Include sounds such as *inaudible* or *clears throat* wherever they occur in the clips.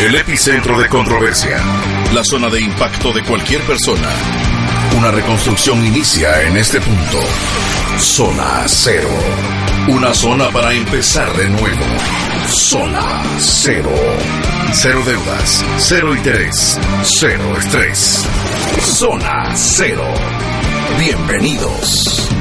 El epicentro de controversia. La zona de impacto de cualquier persona. Una reconstrucción inicia en este punto. Zona cero. Una zona para empezar de nuevo. Zona cero. Cero deudas, cero interés, cero estrés. Zona cero. Bienvenidos.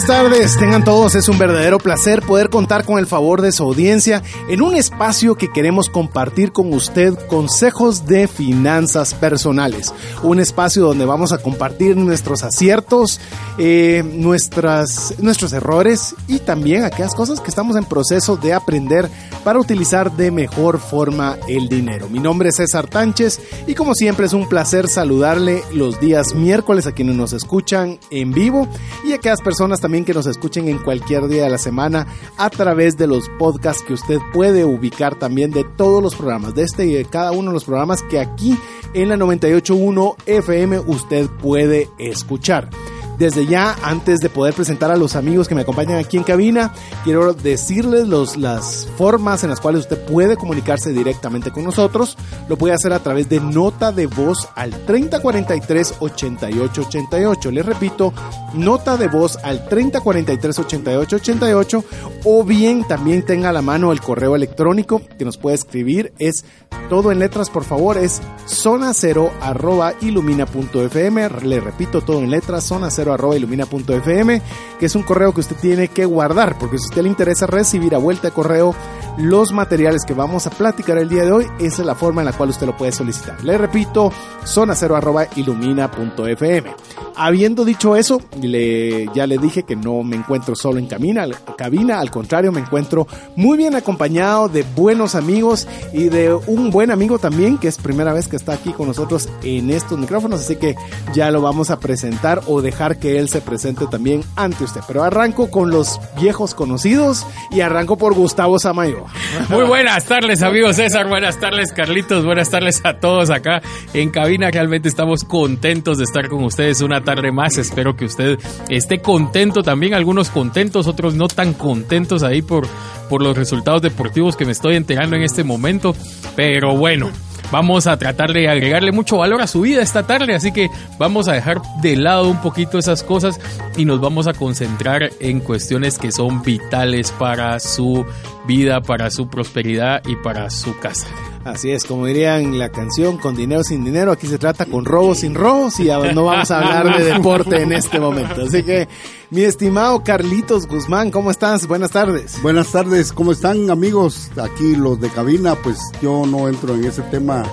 Buenas tardes, tengan todos, es un verdadero placer poder contar con el favor de su audiencia en un espacio que queremos compartir con usted consejos de finanzas personales, un espacio donde vamos a compartir nuestros aciertos, eh, nuestras, nuestros errores y también aquellas cosas que estamos en proceso de aprender para utilizar de mejor forma el dinero. Mi nombre es César Tánchez y como siempre es un placer saludarle los días miércoles a quienes nos escuchan en vivo y a aquellas personas personas también que nos escuchen en cualquier día de la semana a través de los podcasts que usted puede ubicar también de todos los programas, de este y de cada uno de los programas que aquí en la 981 FM usted puede escuchar. Desde ya, antes de poder presentar a los amigos que me acompañan aquí en cabina, quiero decirles los, las formas en las cuales usted puede comunicarse directamente con nosotros. Lo puede hacer a través de nota de voz al 3043-8888. Les repito, nota de voz al 3043-8888 o bien también tenga a la mano el correo electrónico que nos puede escribir. Es todo en letras, por favor, es zona cero arroba ilumina.fm. Le repito, todo en letras, zona cero arroba ilumina.fm, que es un correo que usted tiene que guardar, porque si usted le interesa recibir a vuelta de correo los materiales que vamos a platicar el día de hoy, esa es la forma en la cual usted lo puede solicitar. Le repito, zona cero arroba ilumina.fm. Habiendo dicho eso, le, ya le dije que no me encuentro solo en cabina, cabina, al contrario, me encuentro muy bien acompañado de buenos amigos y de un buen amigo también, que es primera vez que está aquí con nosotros en estos micrófonos, así que ya lo vamos a presentar o dejar que él se presente también ante usted. Pero arranco con los viejos conocidos y arranco por Gustavo Samayo. Muy buenas tardes, amigos César. Buenas tardes, Carlitos. Buenas tardes a todos acá en cabina. Realmente estamos contentos de estar con ustedes una tarde más. Espero que usted esté contento también. Algunos contentos, otros no tan contentos ahí por, por los resultados deportivos que me estoy enterando en este momento. Pero bueno. Vamos a tratar de agregarle mucho valor a su vida esta tarde, así que vamos a dejar de lado un poquito esas cosas y nos vamos a concentrar en cuestiones que son vitales para su vida, para su prosperidad y para su casa. Así es, como dirían la canción, con dinero sin dinero, aquí se trata con robo sin robos y no vamos a hablar de deporte en este momento. Así que, mi estimado Carlitos Guzmán, ¿cómo estás? Buenas tardes. Buenas tardes, ¿cómo están amigos? Aquí los de cabina, pues yo no entro en ese tema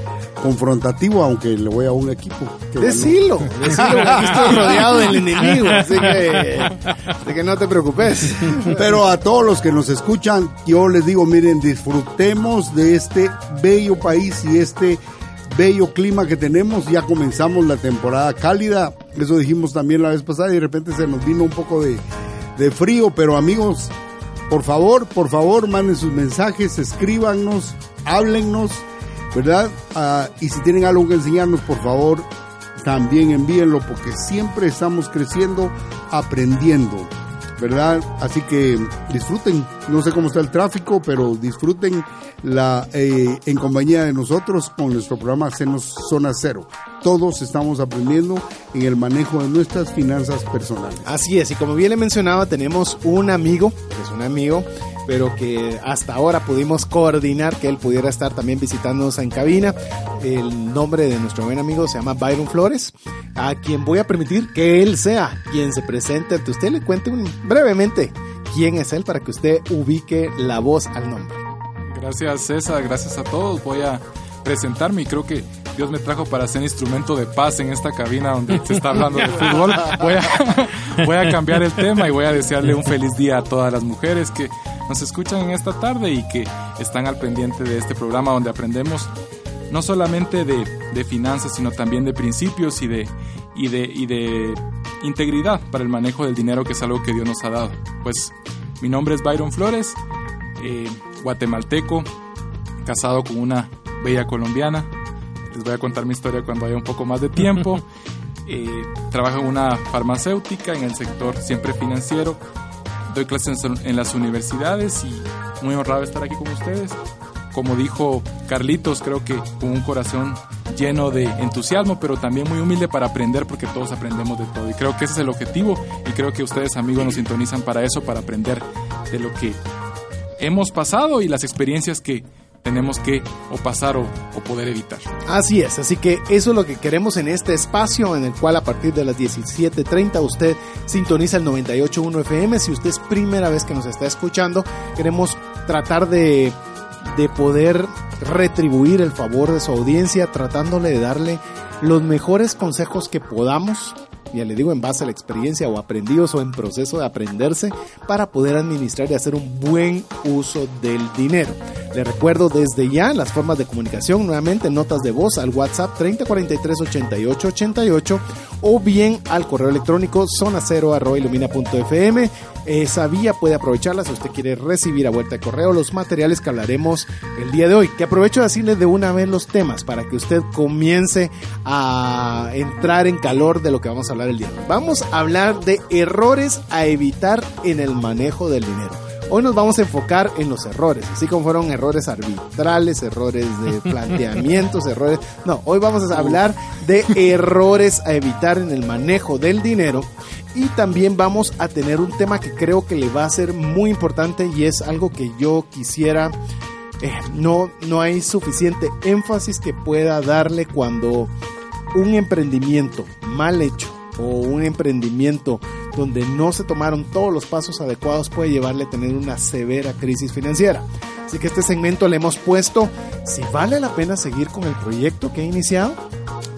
confrontativo, aunque le voy a un equipo. Decilo, *laughs* decilo, aquí estoy rodeado del enemigo, así que, así que no te preocupes. Pero a todos los que nos escuchan, yo les digo, miren, disfrutemos de este bello país y este bello clima que tenemos. Ya comenzamos la temporada cálida, eso dijimos también la vez pasada y de repente se nos vino un poco de, de frío, pero amigos, por favor, por favor, manden sus mensajes, escríbanos, háblennos ¿verdad? Ah, y si tienen algo que enseñarnos, por favor, también envíenlo porque siempre estamos creciendo, aprendiendo, ¿verdad? Así que disfruten, no sé cómo está el tráfico, pero disfruten la eh, en compañía de nosotros con nuestro programa Cenos Zona Cero. Todos estamos aprendiendo en el manejo de nuestras finanzas personales. Así es, y como bien le mencionaba, tenemos un amigo, es un amigo pero que hasta ahora pudimos coordinar que él pudiera estar también visitándonos en cabina. El nombre de nuestro buen amigo se llama Byron Flores, a quien voy a permitir que él sea quien se presente ante usted. Le cuente brevemente quién es él para que usted ubique la voz al nombre. Gracias César, gracias a todos. Voy a presentarme y creo que Dios me trajo para ser instrumento de paz en esta cabina donde se está hablando de fútbol. *laughs* Voy a, cambiar el tema y voy a desearle un feliz día a todas las mujeres que nos escuchan en esta tarde y que están al pendiente de este programa donde aprendemos no solamente de, finanzas, sino también de principios y de integridad para el manejo del dinero, que es algo que Dios nos ha dado. Pues mi nombre es Byron Flores, eh, guatemalteco, casado con una bella colombiana. Les voy a contar mi historia cuando haya un poco más de tiempo. *laughs* Eh, trabajo en una farmacéutica en el sector siempre financiero doy clases en las universidades y muy honrado estar aquí con ustedes. Como dijo Carlitos, creo que con un corazón lleno de entusiasmo, pero también muy humilde para aprender, porque todos aprendemos de todo. Y creo que ese es el objetivo, y creo que ustedes, amigos, nos sintonizan para eso, para aprender de lo que hemos pasado y las experiencias que tenemos que o pasar o, poder evitar. Así es, así que eso es lo que queremos en este espacio en el cual a partir de las 17.30 usted sintoniza el 98.1 FM. Si usted es primera vez que nos está escuchando, queremos tratar de, de poder retribuir el favor de su audiencia tratándole de darle los mejores consejos que podamos ya le digo en base a la experiencia o aprendidos o en proceso de aprenderse para poder administrar y hacer un buen uso del dinero. Le recuerdo desde ya las formas de comunicación, nuevamente notas de voz al WhatsApp 3043 88 88 o bien al correo electrónico zona. Esa vía puede aprovecharla si usted quiere recibir a vuelta de correo los materiales que hablaremos el día de hoy. Que aprovecho de decirle de una vez los temas para que usted comience a entrar en calor de lo que vamos a hablar el día de hoy. Vamos a hablar de errores a evitar en el manejo del dinero. Hoy nos vamos a enfocar en los errores, así como fueron errores arbitrales, errores de *laughs* planteamientos, errores... No, hoy vamos a hablar de errores a evitar en el manejo del dinero. Y también vamos a tener un tema que creo que le va a ser muy importante y es algo que yo quisiera... Eh, no, no hay suficiente énfasis que pueda darle cuando un emprendimiento mal hecho o un emprendimiento donde no se tomaron todos los pasos adecuados puede llevarle a tener una severa crisis financiera. Así que este segmento le hemos puesto si vale la pena seguir con el proyecto que he iniciado.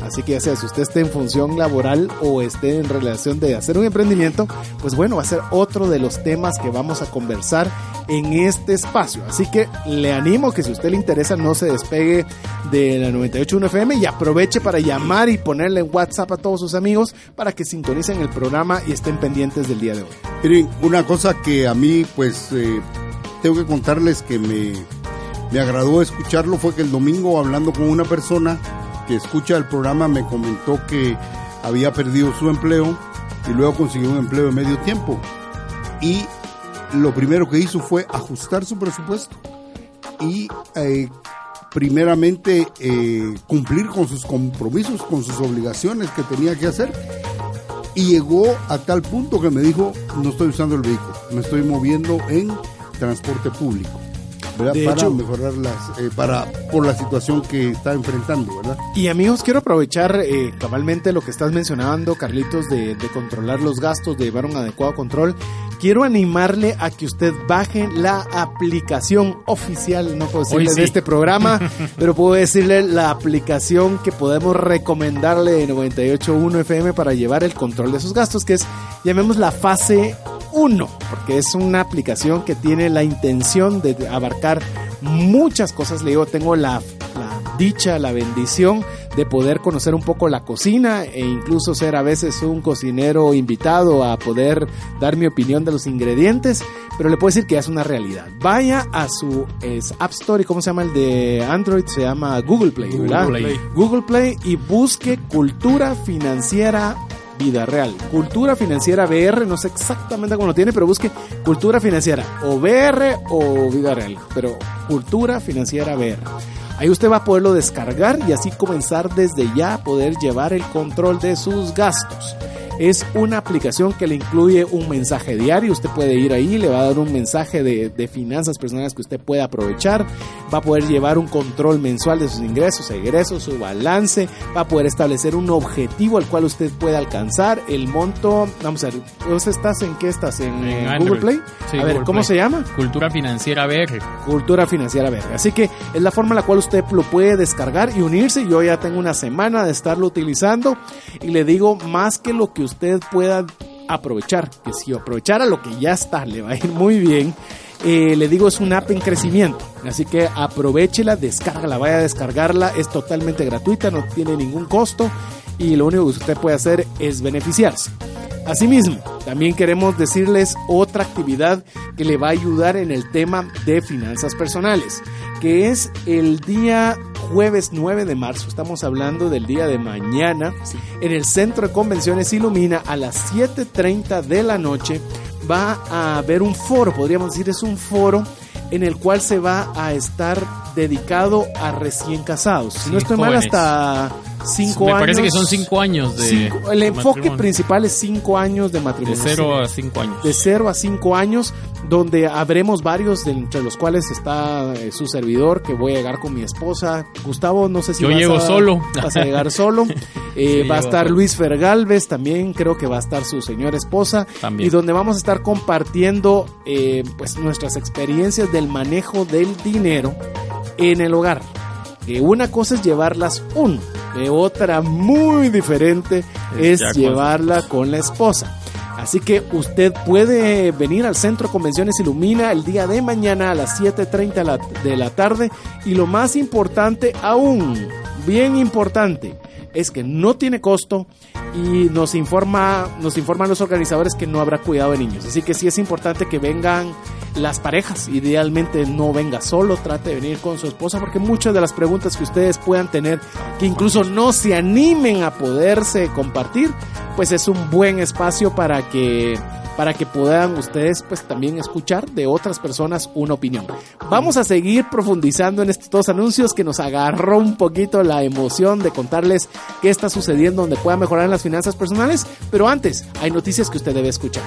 Así que ya sea si usted esté en función laboral o esté en relación de hacer un emprendimiento, pues bueno, va a ser otro de los temas que vamos a conversar en este espacio. Así que le animo que si a usted le interesa no se despegue de la 98.1 FM y aproveche para llamar y ponerle en WhatsApp a todos sus amigos para que sintonicen el programa y estén pendientes del día de hoy. Miren, una cosa que a mí pues eh, tengo que contarles que me, me agradó escucharlo fue que el domingo hablando con una persona que escucha el programa me comentó que había perdido su empleo y luego consiguió un empleo de medio tiempo. Y lo primero que hizo fue ajustar su presupuesto y eh, primeramente eh, cumplir con sus compromisos, con sus obligaciones que tenía que hacer. Y llegó a tal punto que me dijo, no estoy usando el vehículo, me estoy moviendo en transporte público para mejorar las, eh, para, por la situación que está enfrentando, ¿verdad? Y amigos, quiero aprovechar eh, cabalmente lo que estás mencionando, Carlitos, de, controlar los gastos, de llevar un adecuado control. Quiero animarle a que usted baje la aplicación oficial, no puedo decirle de este programa, *laughs* pero puedo decirle la aplicación que podemos recomendarle de 98.1 FM para llevar el control de sus gastos, que es, llamemos la fase uno, porque es una aplicación que tiene la intención de abarcar muchas cosas. Le digo, tengo la, la dicha, la bendición de poder conocer un poco la cocina e incluso ser a veces un cocinero invitado a poder dar mi opinión de los ingredientes, pero le puedo decir que ya es una realidad. Vaya a su App Store y cómo se llama el de Android, se llama Google Play, ¿verdad? Google Play y busque cultura financiera vida real. Cultura financiera BR, no sé exactamente cómo lo tiene, pero busque cultura financiera o BR o vida real, pero cultura financiera BR. Ahí usted va a poderlo descargar y así comenzar desde ya a poder llevar el control de sus gastos. Es una aplicación que le incluye un mensaje diario. Usted puede ir ahí, le va a dar un mensaje de, finanzas personales que usted puede aprovechar. Va a poder llevar un control mensual de sus ingresos, egresos, su balance. Va a poder establecer un objetivo al cual usted puede alcanzar. El monto, vamos a ver, ¿vos estás en qué estás? ¿En, Google Play? a ver, ¿cómo se llama? Cultura Financiera BR. Cultura Financiera BR. Así que es la forma en la cual usted lo puede descargar y unirse. Yo ya tengo una semana de estarlo utilizando y le digo más que lo que usted pueda aprovechar, que si aprovechara lo que ya está, le va a ir muy bien. Eh, le digo, es una app en crecimiento. Así que aprovechela, descárgala, vaya a descargarla. Es totalmente gratuita, no tiene ningún costo. Y lo único que usted puede hacer es beneficiarse. Asimismo, también queremos decirles otra actividad que le va a ayudar en el tema de finanzas personales, que es el día jueves 9 de marzo, estamos hablando del día de mañana, en el Centro de Convenciones Ilumina a las 7.30 de la noche va a haber un foro, podríamos decir, es un foro en el cual se va a estar dedicado a recién casados. Si Sí, no estoy mal, hasta cinco Me años. parece que son cinco años de. cinco- el de enfoque matrimonio. principal es cinco años de De matrimonio. cero a cinco años. de 0 a 5 años, donde habremos varios, de entre los cuales está eh, su servidor, que voy a llegar con mi esposa. Gustavo, no sé si Yo vas llego a- solo. Vas a llegar solo. *laughs* Eh, Sí, va a estar. Luis Fergalvez también, creo que va a estar su señora esposa. También. Y donde vamos a estar compartiendo eh, pues nuestras experiencias del manejo del dinero en el hogar. Que una cosa es llevarlas uno, de otra muy diferente es ya con- llevarla con la esposa. Así que usted puede venir al Centro Convenciones Ilumina el día de mañana a las 7.30 de la, de la tarde. Y lo más importante aún, bien importante, es que no tiene costo y nos informa, nos informan los organizadores que no habrá cuidado de niños. Así que sí es importante que vengan las parejas. Idealmente no venga solo, trate de venir con su esposa, porque muchas de las preguntas que ustedes puedan tener, que incluso no se animen a poderse compartir, pues es un buen espacio para que para que puedan ustedes pues también escuchar de otras personas una opinión. Vamos a seguir profundizando en estos dos anuncios que nos agarró un poquito la emoción de contarles qué está sucediendo donde pueda mejorar en las finanzas personales, pero antes hay noticias que usted debe escuchar.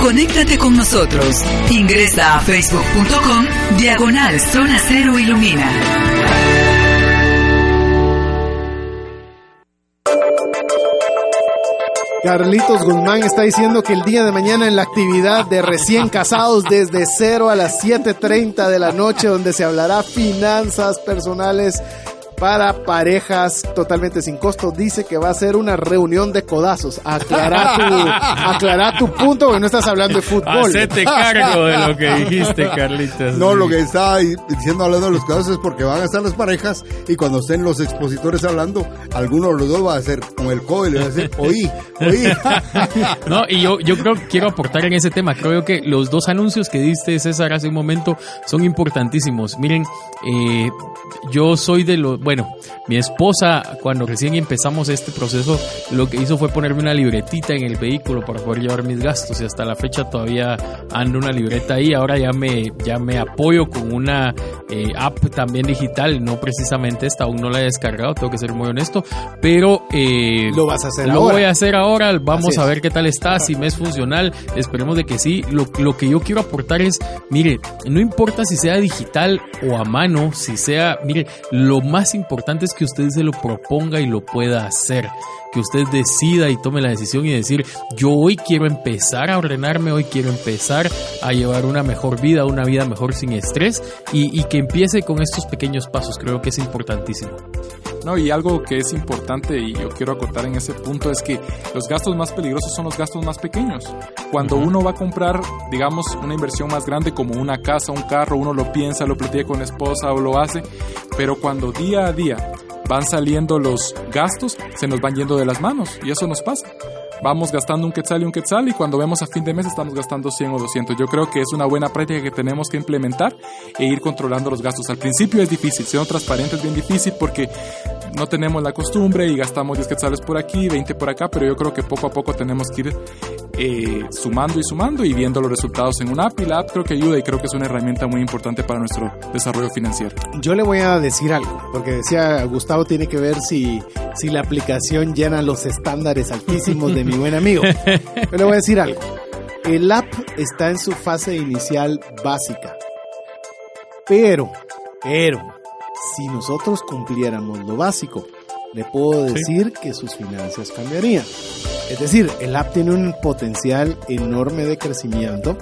Conéctate con nosotros. Ingresa a facebook.com diagonal zona cero ilumina. Carlitos Guzmán está diciendo que el día de mañana en la actividad de recién casados desde 0 a las 7.30 de la noche donde se hablará finanzas personales para parejas totalmente sin costo. Dice que va a ser una reunión de codazos. Aclara tu, *laughs* aclara tu punto porque no estás hablando de fútbol. Hacete cargo de lo que dijiste, Carlitos. No, lo que está ahí diciendo hablando de los casos es porque van a estar las parejas y cuando estén los expositores hablando, alguno de los dos va a hacer con el codo y le va a decir, oí, oí. *laughs* No, y yo, yo creo quiero aportar en ese tema. Creo que los dos anuncios que diste, César, hace un momento son importantísimos. Miren, eh, yo soy de los. Bueno, mi esposa, cuando recién empezamos este proceso, lo que hizo fue ponerme una libretita en el vehículo para poder llevar mis gastos. Y hasta la fecha todavía ando una libreta ahí. Ahora ya me, ya me apoyo con una eh, app también digital, no precisamente esta, aún no la he descargado, tengo que ser muy honesto. Pero. eh, Lo vas a hacer lo ahora. voy a hacer ahora, vamos a ver qué tal está, si me es funcional, esperemos de que sí. Lo, lo que yo quiero aportar es, mire, no importa si sea digital o a mano, si sea, mire, lo más importante es que usted se lo proponga y lo pueda hacer. Que usted decida y tome la decisión y decir, yo hoy quiero empezar a ordenarme, hoy quiero empezar a llevar una mejor vida, una vida mejor sin estrés y, y que empiece con estos pequeños pasos, creo que es importantísimo. No, y algo que es importante y yo quiero acotar en ese punto es que los gastos más peligrosos son los gastos más pequeños. Cuando uno va a comprar, digamos, una inversión más grande como una casa, un carro, uno lo piensa, lo platica con la esposa o lo hace, pero cuando día a día van saliendo los gastos, se nos van yendo de las manos y eso nos pasa. Vamos gastando un quetzal y un quetzal y cuando vemos a fin de mes estamos gastando 100 o 200. Yo creo que es una buena práctica que tenemos que implementar e ir controlando los gastos. Al principio es difícil, siendo transparente es bien difícil porque no tenemos la costumbre y gastamos 10 quetzales por aquí, 20 por acá, pero yo creo que poco a poco tenemos que ir eh, sumando y sumando y viendo los resultados en una app y la app creo que ayuda y creo que es una herramienta muy importante para nuestro desarrollo financiero. Yo le voy a decir algo, porque decía Gustavo tiene que ver si, si la aplicación llena los estándares altísimos de mi buen amigo. *laughs* Yo le voy a decir algo. El app está en su fase inicial básica. Pero, pero, si nosotros cumpliéramos lo básico, le puedo decir que sus finanzas cambiarían. Es decir, el app tiene un potencial enorme de crecimiento,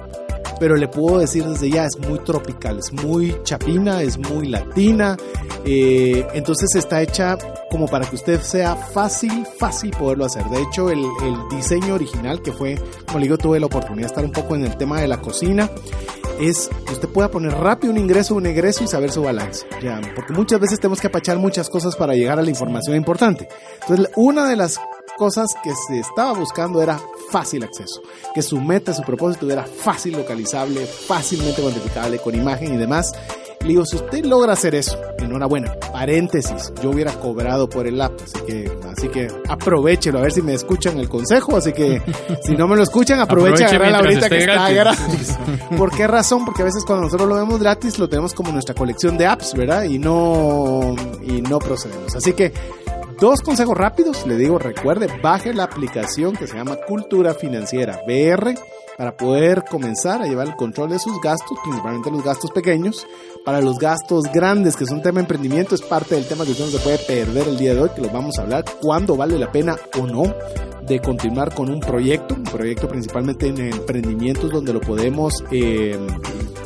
pero le puedo decir desde ya, es muy tropical, es muy chapina, es muy latina, eh, entonces está hecha como para que usted sea fácil, fácil poderlo hacer. De hecho, el, diseño original, que fue, como le digo, tuve la oportunidad de estar un poco en el tema de la cocina, es que usted pueda poner rápido un ingreso, un egreso y saber su balance. Ya, porque muchas veces tenemos que apachar muchas cosas para llegar a la información importante. Entonces, una de las cosas que se estaba buscando era fácil acceso, que su meta, su propósito era fácil localizable, fácilmente cuantificable, con imagen y demás. Le digo, si usted logra hacer eso, enhorabuena. Paréntesis, yo hubiera cobrado por el app, así que, así que aprovechelo, a ver si me escuchan el consejo. Así que *laughs* si no me lo escuchan, aprovechen Aproveche agarrarla ahorita que está gratis. gratis. *laughs* ¿Por qué razón? Porque a veces cuando nosotros lo vemos gratis, lo tenemos como nuestra colección de apps, ¿verdad? Y no, y no procedemos. Así que Dos consejos rápidos, le digo, recuerde, baje la aplicación que se llama Cultura Financiera BR para poder comenzar a llevar el control de sus gastos, principalmente los gastos pequeños. Para los gastos grandes, que es un tema de emprendimiento, es parte del tema que usted no se puede perder el día de hoy, que lo vamos a hablar, cuándo vale la pena o no de continuar con un proyecto, un proyecto principalmente en emprendimientos donde lo podemos, eh,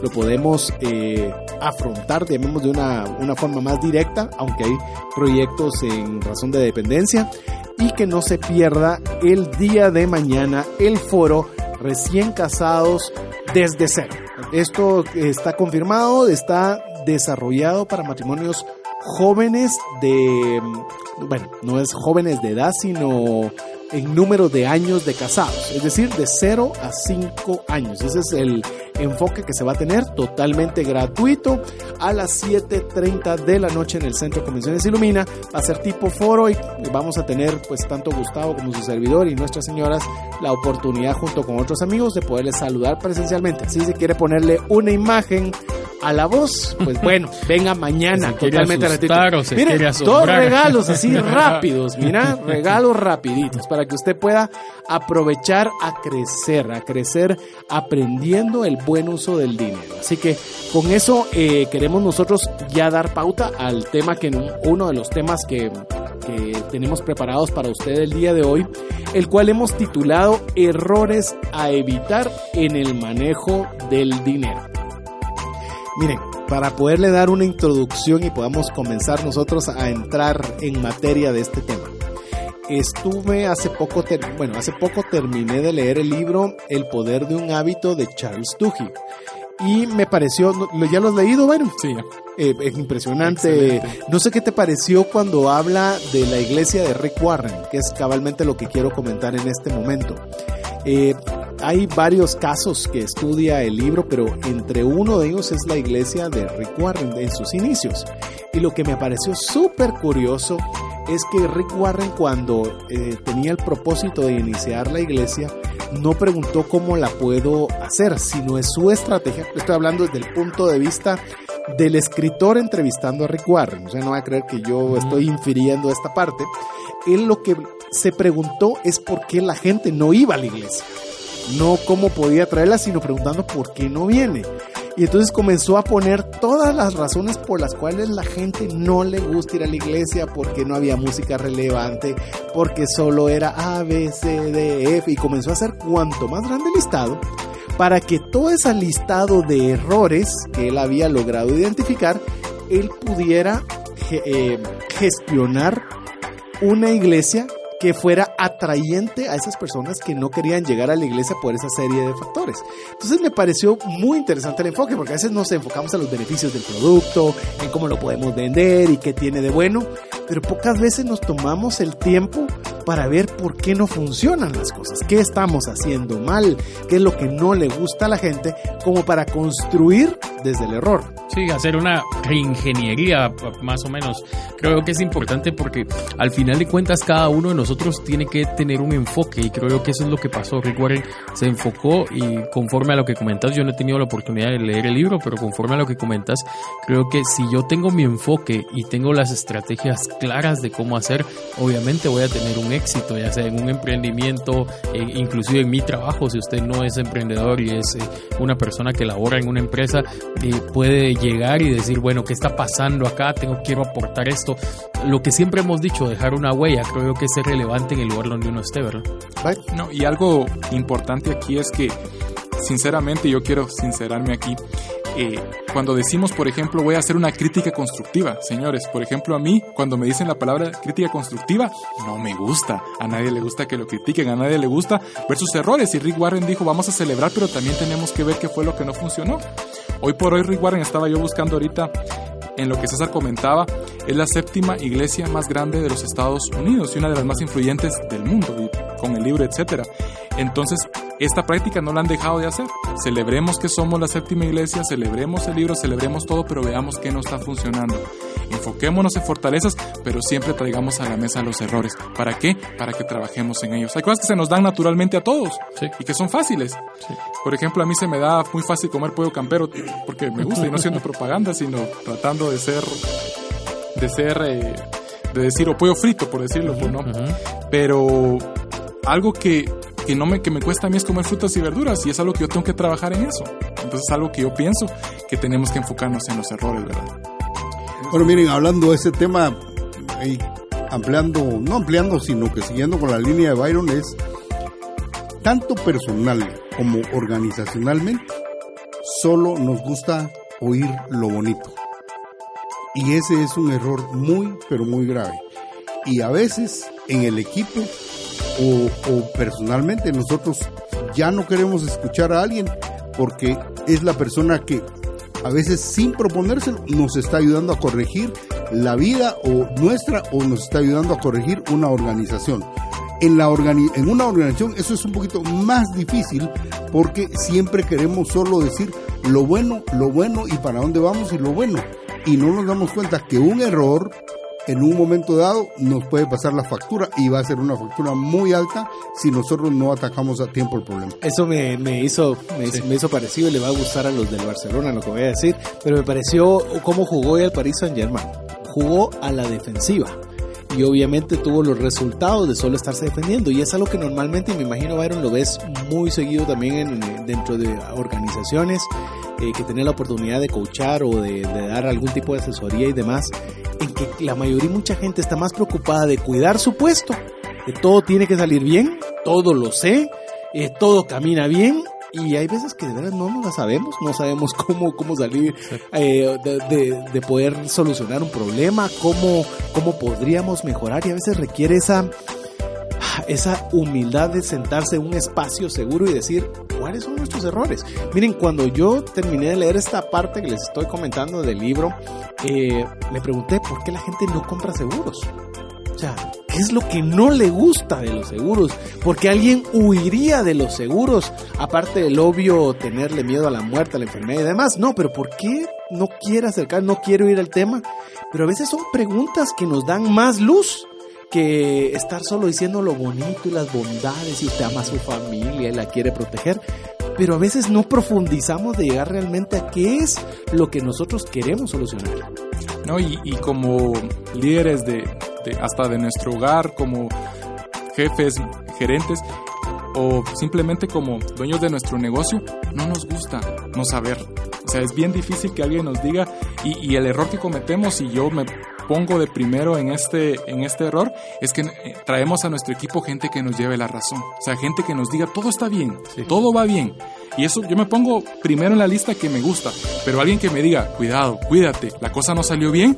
lo podemos eh, afrontar, digamos, de una, una forma más directa, aunque hay proyectos en razón de dependencia, y que no se pierda el día de mañana el foro recién casados desde cero. Esto está confirmado, está desarrollado para matrimonios jóvenes de, bueno, no es jóvenes de edad, sino en número de años de casados, es decir, de 0 a 5 años. Ese es el enfoque que se va a tener totalmente gratuito a las 7.30 de la noche en el Centro de Convenciones Ilumina. Va a ser tipo foro y vamos a tener pues tanto Gustavo como su servidor y nuestras señoras la oportunidad junto con otros amigos de poderles saludar presencialmente. Si se quiere ponerle una imagen a la voz, pues *laughs* bueno, venga mañana, Se totalmente asustar o se dos regalos así *laughs* rápidos, mira, regalos rapiditos para que usted pueda aprovechar a crecer, a crecer aprendiendo el buen uso del dinero. Así que con eso eh, queremos nosotros ya dar pauta al tema que uno de los temas que, que tenemos preparados para usted el día de hoy, el cual hemos titulado Errores a evitar en el manejo del dinero. Miren, para poderle dar una introducción y podamos comenzar nosotros a entrar en materia de este tema. Estuve hace poco, bueno, hace poco terminé de leer el libro El poder de un hábito de Charles Duhigg. Y me pareció, ¿no- ¿lo- ¿ya lo has leído, bueno? Sí, Eh, es impresionante. No sé qué te pareció cuando habla de la iglesia de Rick Warren, que es cabalmente lo que quiero comentar en este momento. Eh, hay varios casos que estudia el libro, pero entre uno de ellos es la iglesia de Rick Warren en sus inicios. Y lo que me pareció súper curioso es que Rick Warren cuando eh, tenía el propósito de iniciar la iglesia, no preguntó cómo la puedo hacer, sino es su estrategia. Estoy hablando desde el punto de vista del escritor entrevistando a Rick Warren. O sea, no va a creer que yo estoy infiriendo esta parte. Él lo que se preguntó es por qué la gente no iba a la iglesia. No cómo podía traerla, sino preguntando por qué no viene. Y entonces comenzó a poner todas las razones por las cuales la gente no le gusta ir a la iglesia, porque no había música relevante, porque solo era A, B, C, D, F, y comenzó a hacer cuanto más grande el listado, para que todo ese listado de errores que él había logrado identificar, él pudiera eh, gestionar una iglesia que fuera atrayente a esas personas que no querían llegar a la iglesia por esa serie de factores. Entonces me pareció muy interesante el enfoque, porque a veces nos enfocamos en los beneficios del producto, en cómo lo podemos vender y qué tiene de bueno, pero pocas veces nos tomamos el tiempo para ver por qué no funcionan las cosas, qué estamos haciendo mal, qué es lo que no le gusta a la gente, como para construir desde el error. Sí, hacer una reingeniería, más o menos. Creo que es importante porque al final de cuentas cada uno de nosotros tiene que tener un enfoque y creo que eso es lo que pasó. Rick Warren se enfocó y conforme a lo que comentas, yo no he tenido la oportunidad de leer el libro, pero conforme a lo que comentas, creo que si yo tengo mi enfoque y tengo las estrategias claras de cómo hacer, obviamente voy a tener un éxito, ya sea en un emprendimiento, eh, inclusive en mi trabajo, si usted no es emprendedor y es eh, una persona que labora en una empresa, eh, puede llegar y decir, bueno, ¿qué está pasando acá? Tengo, quiero aportar esto. Lo que siempre hemos dicho, dejar una huella, creo que es relevante en el lugar donde uno esté, ¿verdad? No, y algo importante aquí es que, sinceramente, yo quiero sincerarme aquí. eh, cuando decimos, por ejemplo, voy a hacer una crítica constructiva, señores, por ejemplo, a mí, cuando me dicen la palabra crítica constructiva, no me gusta. A nadie le gusta que lo critiquen, a nadie le gusta ver sus errores. Y Rick Warren dijo, vamos a celebrar, pero también tenemos que ver qué fue lo que no funcionó. Hoy por hoy, Rick Warren estaba yo buscando ahorita en lo que César comentaba, es la séptima iglesia más grande de los Estados Unidos y una de las más influyentes del mundo, con el libro, etcétera. Entonces, esta práctica no la han dejado de hacer. Celebremos que somos la séptima iglesia, celebremos el libro, celebremos todo, pero veamos qué no está funcionando. Enfoquémonos en fortalezas, pero siempre traigamos a la mesa los errores. ¿Para qué? Para que trabajemos en ellos. Hay cosas que se nos dan naturalmente a todos Sí. y que son fáciles. Por ejemplo, a mí se me da muy fácil comer pollo campero porque me gusta y no siendo propaganda, sino tratando de ser, de ser, eh, de decir, o pollo frito, por decirlo, pues no. Pero algo que, que no me, que me cuesta a mí es comer frutas y verduras y es algo que yo tengo que trabajar en eso. Entonces es algo que yo pienso que tenemos que enfocarnos en los errores, ¿verdad? Bueno, miren, hablando de ese tema, y ampliando, no ampliando, sino que siguiendo con la línea de Byron, es tanto personal como organizacionalmente, solo nos gusta oír lo bonito. Y ese es un error muy, pero muy grave. Y a veces en el equipo o, personalmente nosotros ya no queremos escuchar a alguien porque es la persona que a veces sin proponérselo nos está ayudando a corregir la vida o nuestra o nos está ayudando a corregir una organización. En, la organi- en una organización eso es un poquito más difícil porque siempre queremos solo decir lo bueno, lo bueno y para dónde vamos y lo bueno. Y no nos damos cuenta que un error en un momento dado nos puede pasar la factura y va a ser una factura muy alta si nosotros no atacamos a tiempo el problema. Eso me, me hizo me, hizo- me hizo parecido y le va a gustar a los del Barcelona lo que voy a decir, pero me pareció cómo jugó hoy el Paris Saint Germain. Jugó a la defensiva y obviamente tuvo los resultados de solo estarse defendiendo y es algo que normalmente me imagino Byron lo ves muy seguido también en- dentro de organizaciones eh, que tienen la oportunidad de coachar o de, de dar algún tipo de asesoría y demás en que la mayoría mucha gente está más preocupada de cuidar su puesto que todo tiene que salir bien, todo lo sé, eh, todo camina bien y hay veces que de verdad no nos la sabemos, no sabemos *laughs* cómo, cómo salir eh, de, de- de poder solucionar un problema, cómo, cómo podríamos mejorar y a veces requiere esa, esa humildad de sentarse en un espacio seguro y decir cuáles son nuestros errores. Miren, cuando yo terminé de leer esta parte que les estoy comentando del libro, eh, me pregunté por qué la gente no compra seguros. O sea, ¿qué es lo que no le gusta de los seguros? Porque alguien huiría de los seguros, aparte del obvio tenerle miedo a la muerte, a la enfermedad y demás. No, pero ¿por qué no quiere acercar, no quiere oír el tema? Pero a veces son preguntas que nos dan más luz que estar solo diciendo lo bonito y las bondades y usted ama a su familia y la quiere proteger. Pero a veces no profundizamos de llegar realmente a qué es lo que nosotros queremos solucionar. ¿no? Y, y como líderes de, de- hasta de nuestro hogar, como jefes, gerentes o simplemente como dueños de nuestro negocio, no nos gusta no saber. O sea, es bien difícil que alguien nos diga y, y el error que cometemos y yo me pongo de primero en este, en este error es que eh, traemos a nuestro equipo gente que nos lleve la razón. O sea, gente que nos diga todo está bien, todo va bien. Y eso yo me pongo primero en la lista que me gusta, pero alguien que me diga, cuidado, cuídate, la cosa no salió bien,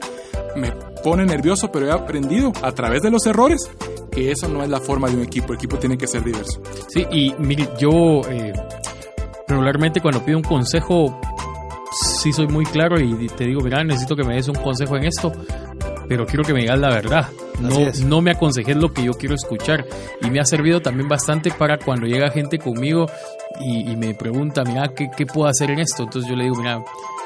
me pone nervioso, pero he aprendido a través de los errores que eso no es la forma de un equipo, el equipo tiene que ser diverso. Sí, y mire, yo eh, regularmente cuando pido un consejo, sí soy muy claro y te digo, mira, necesito que me des un consejo en esto, pero quiero que me digas la verdad. No, no me aconsejes lo que yo quiero escuchar. Y me ha servido también bastante para cuando llega gente conmigo y, y me pregunta, mira, ¿qué, ¿qué puedo hacer en esto? Entonces yo le digo, mira,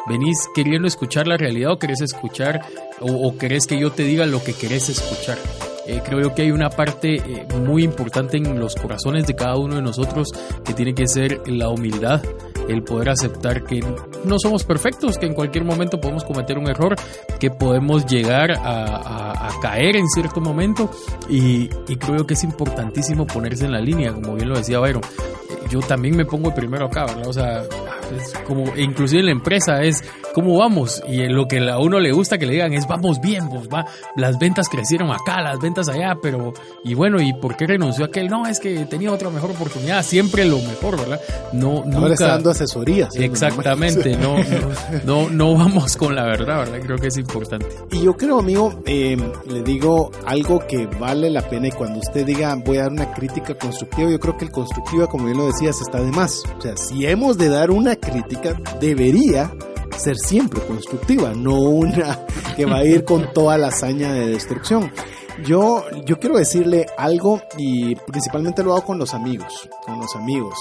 ¿venís queriendo escuchar la realidad o querés escuchar o, o querés que yo te diga lo que querés escuchar? Eh, creo yo que hay una parte eh, muy importante en los corazones de cada uno de nosotros que tiene que ser la humildad, el poder aceptar que no somos perfectos, que en cualquier momento podemos cometer un error, que podemos llegar a, a- a caer en cierto momento y, y creo que es importantísimo ponerse en la línea, como bien lo decía Byron. Yo también me pongo primero acá, ¿verdad? O sea, es como, inclusive en la empresa es cómo vamos y en lo que a uno le gusta que le digan es vamos bien, pues va, las ventas crecieron acá, las ventas allá, pero y bueno, ¿y por qué renunció aquel? No, es que tenía otra mejor oportunidad, siempre lo mejor, ¿verdad? No, Ahora nunca dando asesorías. Exactamente, no, no, no, no vamos con la verdad, ¿verdad? Creo que es importante. Y yo creo, amigo, eh, le digo algo que vale la pena y cuando usted diga voy a dar una crítica constructiva, yo creo que el constructiva, como bien lo decías, está de más. O sea, si hemos de dar una crítica, debería ser siempre constructiva, no una que va a ir con toda la hazaña de destrucción. Yo, yo quiero decirle algo y principalmente lo hago con los amigos, con los amigos.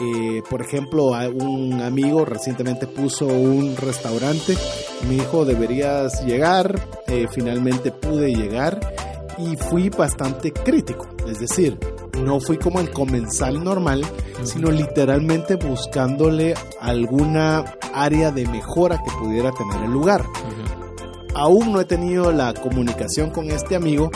Eh, por ejemplo, un amigo recientemente puso un restaurante, me dijo deberías llegar, eh, finalmente pude llegar y fui bastante crítico, es decir, no fui como el comensal normal, sino literalmente buscándole alguna área de mejora que pudiera tener el lugar. Aún no he tenido la comunicación con este amigo,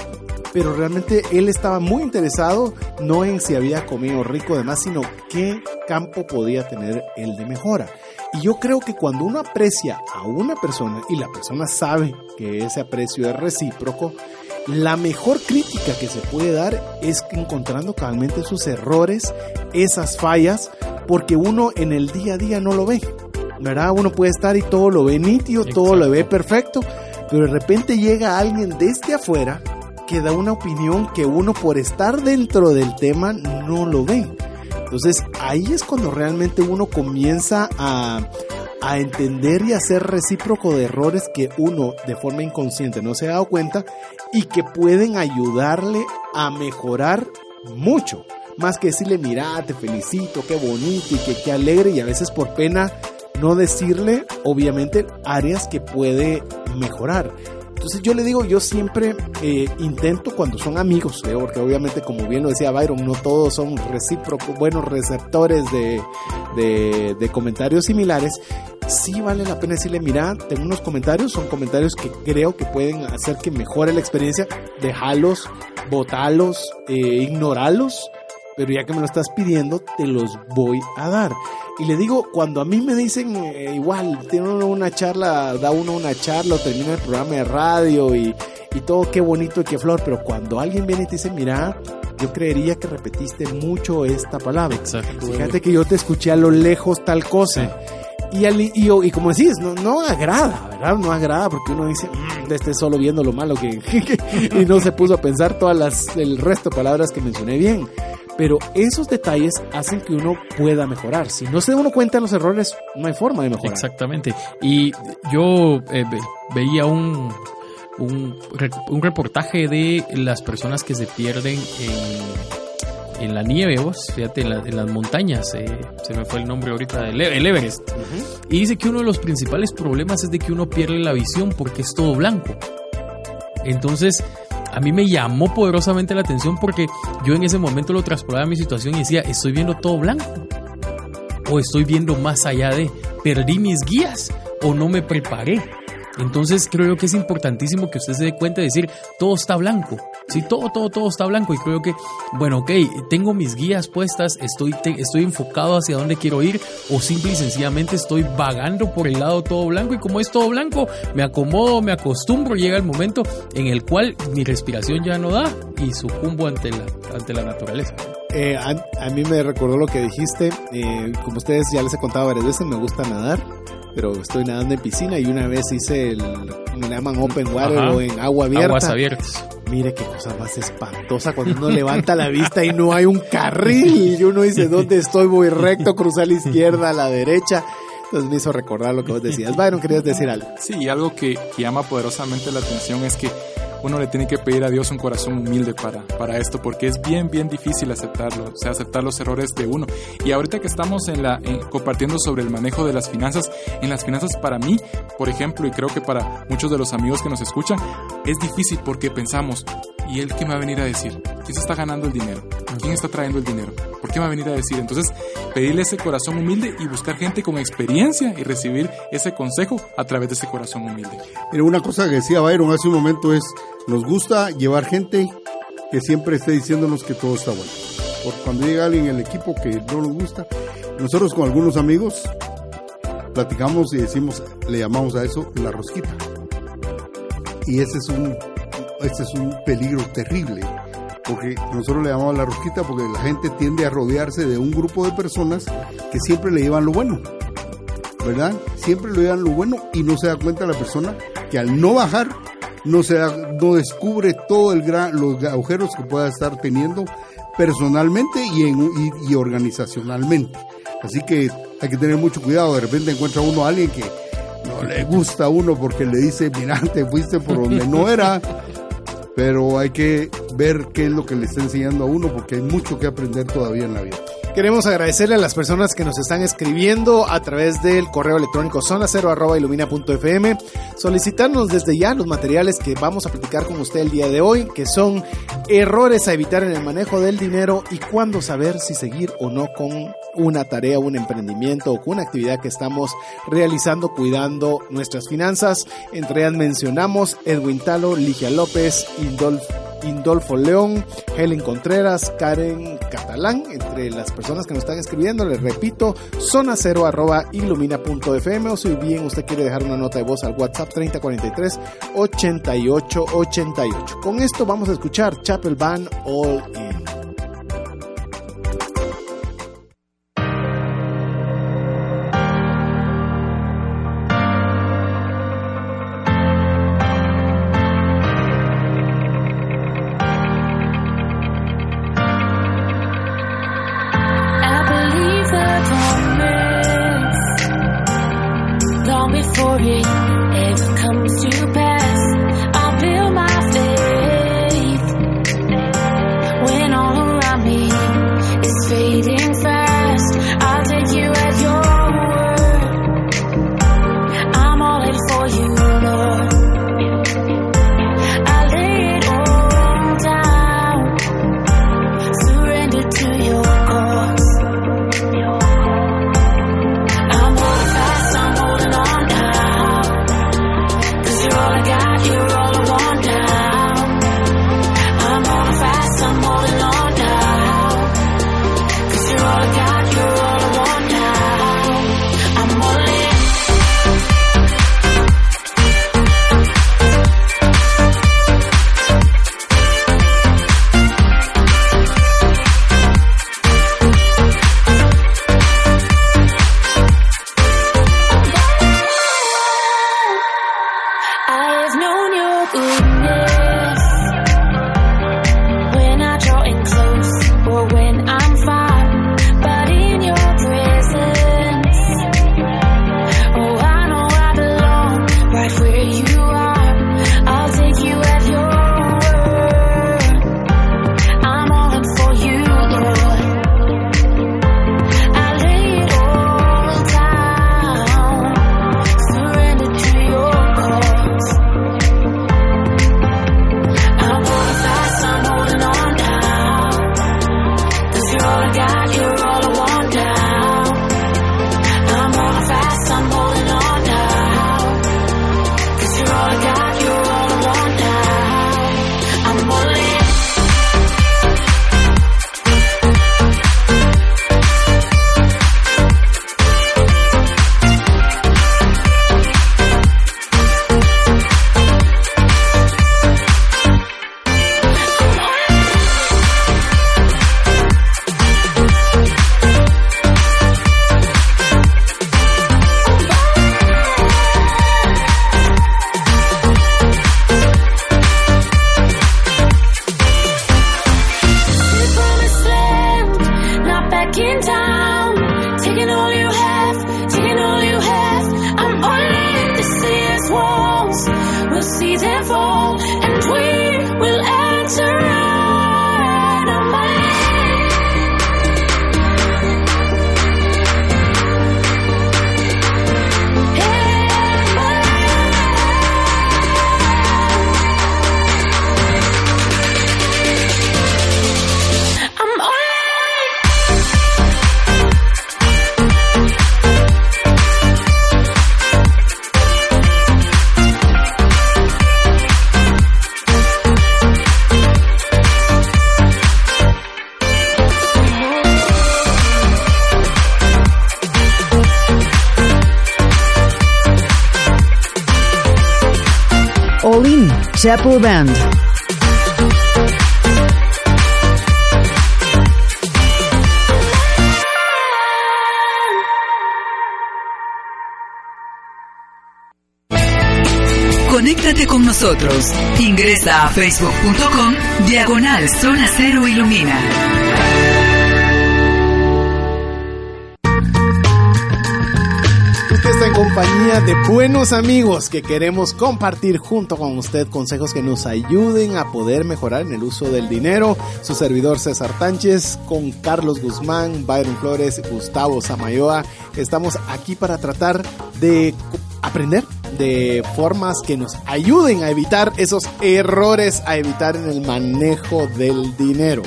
pero realmente él estaba muy interesado no en si había comido rico demás, sino qué campo podía tener él de mejora. Y yo creo que cuando uno aprecia a una persona y la persona sabe que ese aprecio es recíproco, la mejor crítica que se puede dar es encontrando cabalmente sus errores, esas fallas, porque uno en el día a día no lo ve. ¿Verdad? Uno puede estar y todo lo ve nítido, todo lo ve perfecto, pero de repente llega alguien desde afuera que da una opinión que uno por estar dentro del tema no lo ve. Entonces ahí es cuando realmente uno comienza a, a entender y a ser recíproco de errores que uno de forma inconsciente no se ha dado cuenta y que pueden ayudarle a mejorar mucho. Más que decirle, mira, te felicito, qué bonito y que qué alegre y a veces por pena no decirle, obviamente, áreas que puede mejorar. Entonces yo le digo, yo siempre eh, intento cuando son amigos, ¿eh? porque obviamente como bien lo decía Byron, no todos son buenos receptores de, comentarios similares, sí vale la pena decirle, mira, tengo unos comentarios, son comentarios que creo que pueden hacer que mejore la experiencia, dejalos, botalos, eh, ignoralos, pero ya que me lo estás pidiendo, te los voy a dar. Y le digo, cuando a mí me dicen eh, igual, tiene uno una charla, da uno una charla o termina el programa de radio y, y todo qué bonito y qué flor, pero cuando alguien viene y te dice, mira, yo creería que repetiste mucho esta palabra. Exacto. Fíjate que yo te escuché a lo lejos tal cosa. Y, y, como decís, no, no agrada, ¿verdad? No agrada porque uno dice, mmm, esté solo viendo lo malo *laughs* que... y no se puso a pensar todas las, el resto de palabras que mencioné bien. Pero esos detalles hacen que uno pueda mejorar. Si no se da uno cuenta de los errores, no hay forma de mejorar. Exactamente. Y yo eh, veía un, un, un, reportaje de las personas que se pierden en, en la nieve, vos, fíjate, en, las montañas, eh, se me fue el nombre ahorita, el, el Everest. Y dice que uno de los principales problemas es de que uno pierde la visión porque es todo blanco. Entonces, a mí me llamó poderosamente la atención porque yo en ese momento lo trasladaba a mi situación y decía, estoy viendo todo blanco. O estoy viendo más allá de, perdí mis guías o no me preparé. Entonces creo que es importantísimo que usted se dé cuenta de decir, todo está blanco. Sí, todo, todo, todo está blanco. Y creo que, bueno, ok, tengo mis guías puestas, estoy, estoy enfocado hacia dónde quiero ir, o simple y sencillamente estoy vagando por el lado todo blanco. Y como es todo blanco, me acomodo, me acostumbro, llega el momento en el cual mi respiración ya no da y sucumbo ante la, ante la naturaleza. Eh, a, mí me recordó lo que dijiste. Eh, como ustedes ya les he contado varias veces, me gusta nadar pero estoy nadando en piscina y una vez hice el, me llaman open water o en agua abierta. Aguas abiertas. Mire qué cosa más espantosa cuando uno *laughs* levanta la vista y no hay un carril y uno dice, ¿dónde estoy? Voy recto, cruzar a la izquierda, a la derecha. Entonces me hizo recordar lo que vos decías. Byron, querías decir algo. Sí, algo que, que llama poderosamente la atención es que uno le tiene que pedir a Dios un corazón humilde para, para esto, porque es bien, bien difícil aceptarlo, o sea, aceptar los errores de uno. Y ahorita que estamos en la, compartiendo sobre el manejo de las finanzas, en las finanzas para mí, por ejemplo, y creo que para muchos de los amigos que nos escuchan, es difícil porque pensamos, ¿y él qué me va a venir a decir? ¿Quién se está ganando el dinero? ¿Quién está trayendo el dinero? ¿Por qué me va a a decir? Entonces, pedirle ese corazón humilde y buscar gente con experiencia y recibir ese consejo a través de ese corazón humilde. Mira, una cosa que decía Byron hace un momento es, nos gusta llevar gente que siempre esté diciéndonos que todo está bueno. Porque cuando llega alguien en el equipo que no nos gusta, nosotros con algunos amigos platicamos y decimos, le llamamos a eso la rosquita. Y ese es un, es un peligro terrible porque nosotros le llamamos la rosquita porque la gente tiende a rodearse de un grupo de personas que siempre le llevan lo bueno, ¿verdad? Siempre le llevan lo bueno y no se da cuenta la persona que al no bajar no se no descubre todo los agujeros que pueda estar teniendo personalmente y, en, y, organizacionalmente. Así que hay que tener mucho cuidado. De repente encuentra uno a alguien que no le gusta a uno porque le dice, mira, te fuiste por donde no era. Pero hay que ver qué es lo que le está enseñando a uno porque hay mucho que aprender todavía en la vida. Queremos agradecerle a las personas que nos están escribiendo a través del correo electrónico zona ilumina.fm, solicitarnos desde ya los materiales que vamos a platicar con usted el día de hoy, que son errores a evitar en el manejo del dinero y cuándo saber si seguir o no con una tarea, un emprendimiento o con una actividad que estamos realizando cuidando nuestras finanzas. Entre ellas mencionamos Edwin Talo, Ligia López, Indolfo Indolfo León, Helen Contreras, Karen Catalán, entre las personas que nos están escribiendo, les repito, zona cero arroba ilumina.fm o si bien usted quiere dejar una nota de voz al WhatsApp 3043 8888. Con esto vamos a escuchar Chapel Band All In. in time. Band. Conéctate con nosotros. Ingresa a facebook.com diagonal zona cero ilumina. Compañía de buenos amigos que queremos compartir junto con usted consejos que nos ayuden a poder mejorar en el uso del dinero. Su servidor César Tánchez con Carlos Guzmán, Byron Flores, Gustavo Samayoa. Estamos aquí para tratar de aprender de formas que nos ayuden a evitar esos errores, a evitar en el manejo del dinero.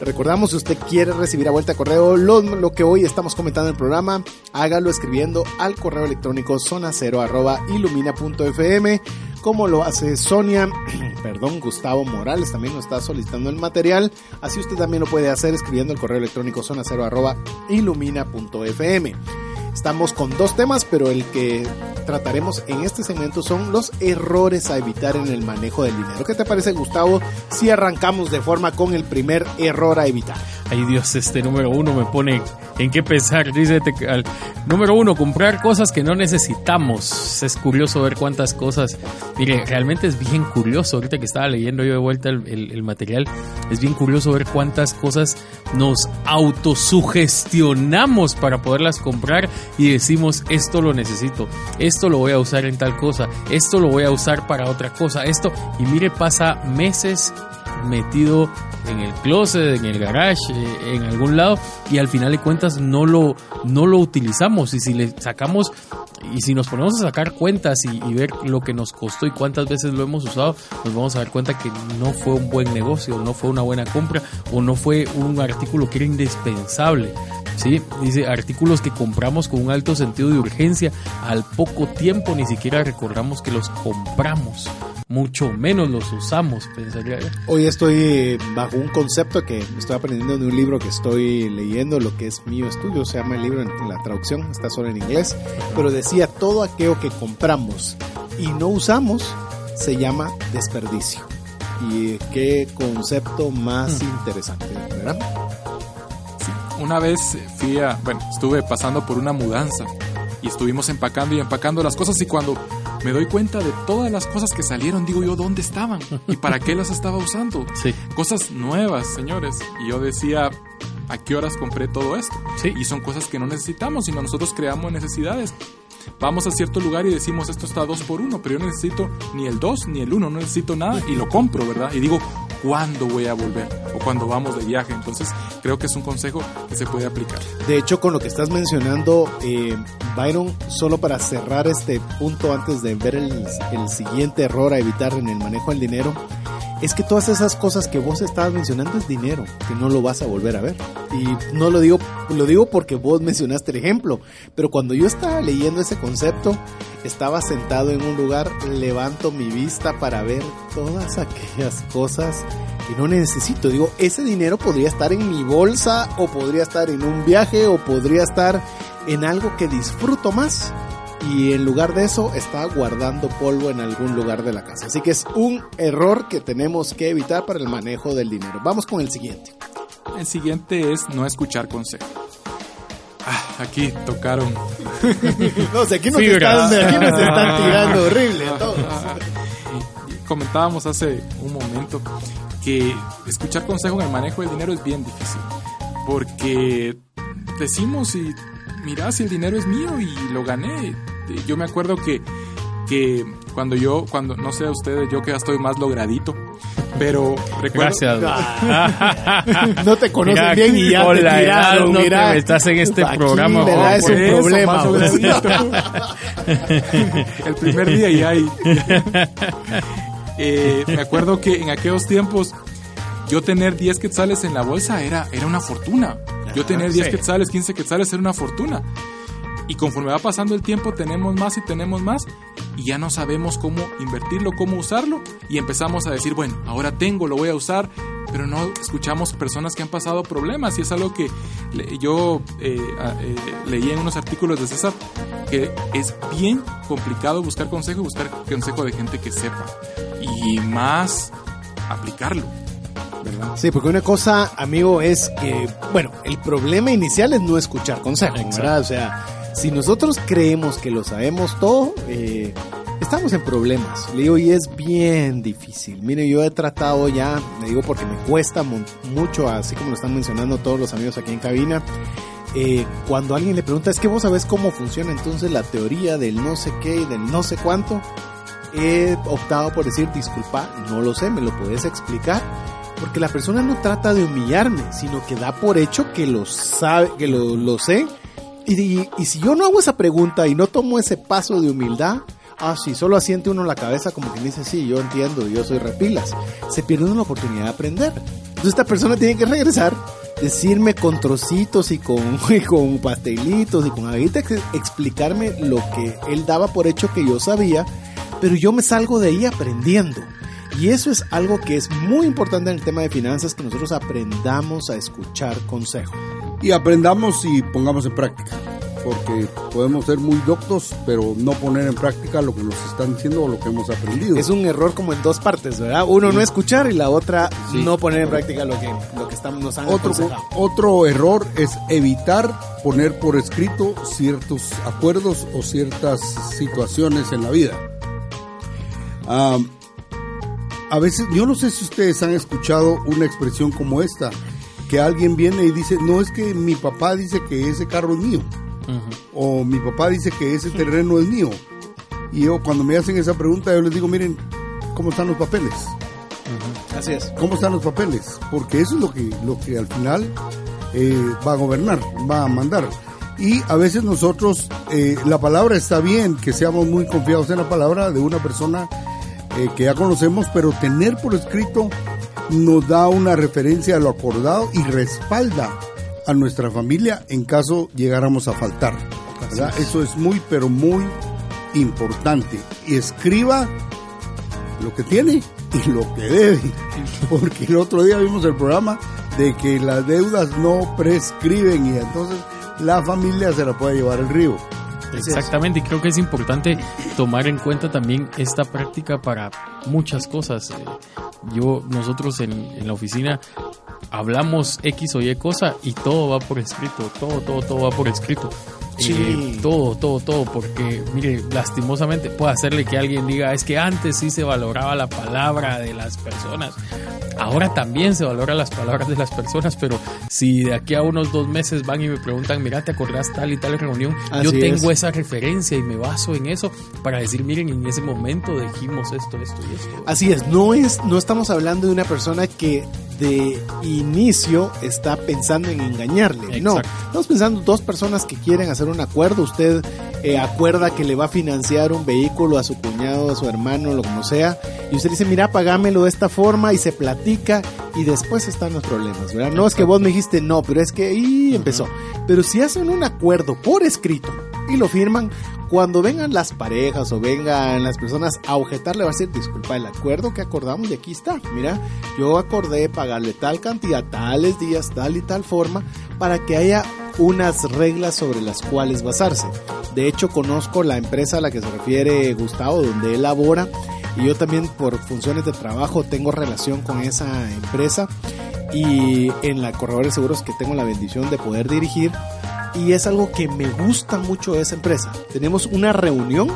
Recordamos, si usted quiere recibir a vuelta de correo lo, lo, que hoy estamos comentando en el programa, hágalo escribiendo al correo electrónico zona cero arroba ilumina.fm, como lo hace Sonia, *clears throat* perdón, Gustavo Morales también nos está solicitando el material, así usted también lo puede hacer escribiendo el correo electrónico zona cero. Estamos con dos temas, pero el que trataremos en este segmento son los errores a evitar en el manejo del dinero. ¿Qué te parece, Gustavo, si arrancamos de forma con el primer error a evitar? Ay Dios, este número uno me pone en qué pensar. Dice, al, número uno, comprar cosas que no necesitamos. Es curioso ver cuántas cosas. Mire, realmente es bien curioso. Ahorita que estaba leyendo yo de vuelta el, el, material, es bien curioso ver cuántas cosas nos autosugestionamos para poderlas comprar y decimos, esto lo necesito, esto lo voy a usar en tal cosa, esto lo voy a usar para otra cosa, esto. Y mire, pasa meses metido en el closet, en el garage, en algún lado y al final de cuentas no lo, no lo utilizamos y si le sacamos y si nos ponemos a sacar cuentas y, ver lo que nos costó y cuántas veces lo hemos usado, nos vamos a dar cuenta que no fue un buen negocio, no fue una buena compra o no fue un artículo que era indispensable. ¿sí? Dice artículos que compramos con un alto sentido de urgencia, al poco tiempo ni siquiera recordamos que los compramos mucho menos los usamos, pensaría. Hoy estoy bajo un concepto que estoy aprendiendo de un libro que estoy leyendo, lo que es mío estudio, se llama el libro en la traducción, está solo en inglés, pero decía todo aquello que compramos y no usamos se llama desperdicio. Y qué concepto más mm. interesante, ¿verdad? Sí, una vez fui a, bueno, estuve pasando por una mudanza y estuvimos empacando y empacando las cosas y cuando me doy cuenta de todas las cosas que salieron, digo yo, ¿dónde estaban? ¿Y para qué las estaba usando? Sí. Cosas nuevas, señores. Y yo decía, ¿a qué horas compré todo esto? Sí. Y son cosas que no necesitamos, sino nosotros creamos necesidades. Vamos a cierto lugar y decimos esto está dos por uno, pero yo necesito ni el dos ni el uno, no necesito nada y lo compro, ¿verdad? Y digo, ¿cuándo voy a volver? O cuando vamos de viaje. Entonces, creo que es un consejo que se puede aplicar. De hecho, con lo que estás mencionando, eh, Byron, solo para cerrar este punto antes de ver el siguiente error a evitar en el manejo del dinero, es que todas esas cosas que vos estabas mencionando es dinero, que no lo vas a volver a ver. Y no lo digo, lo digo porque vos mencionaste el ejemplo, pero cuando yo estaba leyendo ese concepto, estaba sentado en un lugar, levanto mi vista para ver todas aquellas cosas que no necesito. Digo, ese dinero podría estar en mi bolsa o podría estar en un viaje o podría estar en algo que disfruto más y en lugar de eso está guardando polvo en algún lugar de la casa. Así que es un error que tenemos que evitar para el manejo del dinero. Vamos con el siguiente. El siguiente es no escuchar consejos. Ah, aquí tocaron. *laughs* no sé, aquí nos, están, aquí nos *laughs* están tirando horrible todos. Comentábamos hace un momento que escuchar consejos en el manejo del dinero es bien difícil. Porque decimos y mira, si el dinero es mío y lo gané. Yo me acuerdo que, que cuando yo, cuando, no sé a ustedes, yo que ya estoy más logradito, pero recuerdo... Gracias. *laughs* no te conocen Mira, bien y ya con te la edad, tiraron, no mira. te estás en este Aquí programa. es un eso, problema. *laughs* el primer día y ahí. *laughs* Eh, me acuerdo que en aquellos tiempos yo tener 10 quetzales en la bolsa era, era una fortuna. Yo tener 10 sí. quetzales, 15 quetzales era una fortuna. Y conforme va pasando el tiempo tenemos más y tenemos más y ya no sabemos cómo invertirlo, cómo usarlo y empezamos a decir, bueno, ahora tengo, lo voy a usar, pero no escuchamos personas que han pasado problemas y es algo que yo eh, eh, leí en unos artículos de César que es bien complicado buscar consejo y buscar consejo de gente que sepa y más aplicarlo, ¿verdad? Sí, porque una cosa, amigo, es que, bueno, el problema inicial es no escuchar consejos, Exacto. ¿verdad? O sea, si nosotros creemos que lo sabemos todo, eh, estamos en problemas. Le digo, y es bien difícil. Mire, yo he tratado ya, le digo porque me cuesta mu- mucho, así como lo están mencionando todos los amigos aquí en cabina, eh, cuando alguien le pregunta, es que vos sabés cómo funciona entonces la teoría del no sé qué y del no sé cuánto, he optado por decir, disculpa, no lo sé, me lo puedes explicar. Porque la persona no trata de humillarme, sino que da por hecho que lo sabe, que lo, lo sé. Y, y- y si yo no hago esa pregunta y no tomo ese paso de humildad, ah, sí, solo asiente uno la cabeza como que dice, sí, yo entiendo, yo soy repilas. Se pierde una oportunidad de aprender. Entonces esta persona tiene que regresar, decirme con trocitos y con, *laughs* y con pastelitos y con aguita, explicarme lo que él daba por hecho que yo sabía, pero yo me salgo de ahí aprendiendo. Y eso es algo que es muy importante en el tema de finanzas, que nosotros aprendamos a escuchar consejos. Y aprendamos y pongamos en práctica. Porque podemos ser muy doctos, pero no poner en práctica lo que nos están diciendo o lo que hemos aprendido. Es un error como en dos partes, ¿verdad? Uno no escuchar y la otra Sí. no poner en práctica lo que, lo que estamos, nos han Otro, aconsejado. otro error es evitar poner por escrito ciertos acuerdos o ciertas situaciones en la vida. Ah, a veces, yo no sé si ustedes han escuchado una expresión como esta, que alguien viene y dice, no es que mi papá dice que ese carro es mío, o mi papá dice que ese terreno es mío. Y yo cuando me hacen esa pregunta, yo les digo, miren, ¿cómo están los papeles? Así es. cómo están los papeles, porque eso es lo que, lo que al final eh, va a gobernar, va a mandar. Y a veces nosotros, eh, la palabra está bien, que seamos muy confiados en la palabra de una persona eh, que ya conocemos, pero tener por escrito nos da una referencia a lo acordado y respalda a nuestra familia en caso llegáramos a faltar. ¿verdad? Eso es muy, pero muy importante. Y escriba lo que tiene y lo que debe. Porque el otro día vimos el programa de que las deudas no prescriben y entonces la familia se la puede llevar el río. Exactamente, y creo que es importante tomar en cuenta también esta práctica para muchas cosas. Eh, Yo, nosotros en, en la oficina hablamos X o Y cosa y todo va por escrito, todo, todo, todo va por escrito. Sí. Eh, todo, todo, todo, porque mire, lastimosamente puede hacerle que alguien diga, es que antes sí se valoraba la palabra de las personas, ahora también se valora las palabras de las personas, pero si de aquí a unos dos meses van y me preguntan, mira, ¿te acordás tal y tal reunión? Yo Así tengo es. esa referencia y me baso en eso para decir, miren, en ese momento dijimos esto, esto y esto. Así es, no es, no estamos hablando de una persona que de inicio está pensando en engañarle. No, Exacto. estamos pensando dos personas que quieren hacer un acuerdo. Usted eh, acuerda que le va a financiar un vehículo a su cuñado, a su hermano, lo como sea, y usted dice, mira, pagámelo de esta forma y se platica y después están los problemas, ¿verdad? No es que vos me dijiste no, pero es que y empezó. Pero si hacen un acuerdo por escrito y lo firman, cuando vengan las parejas o vengan las personas a objetarle, va a decir, disculpa, el acuerdo que acordamos y aquí está. Mira, yo acordé pagarle tal cantidad, tales días, tal y tal forma, para que haya unas reglas sobre las cuales basarse. De hecho, conozco la empresa a la que se refiere Gustavo, donde él labora, y yo también por funciones de trabajo tengo relación con esa empresa y en la corredor de seguros que tengo la bendición de poder dirigir y es algo que me gusta mucho de esa empresa. Tenemos una reunión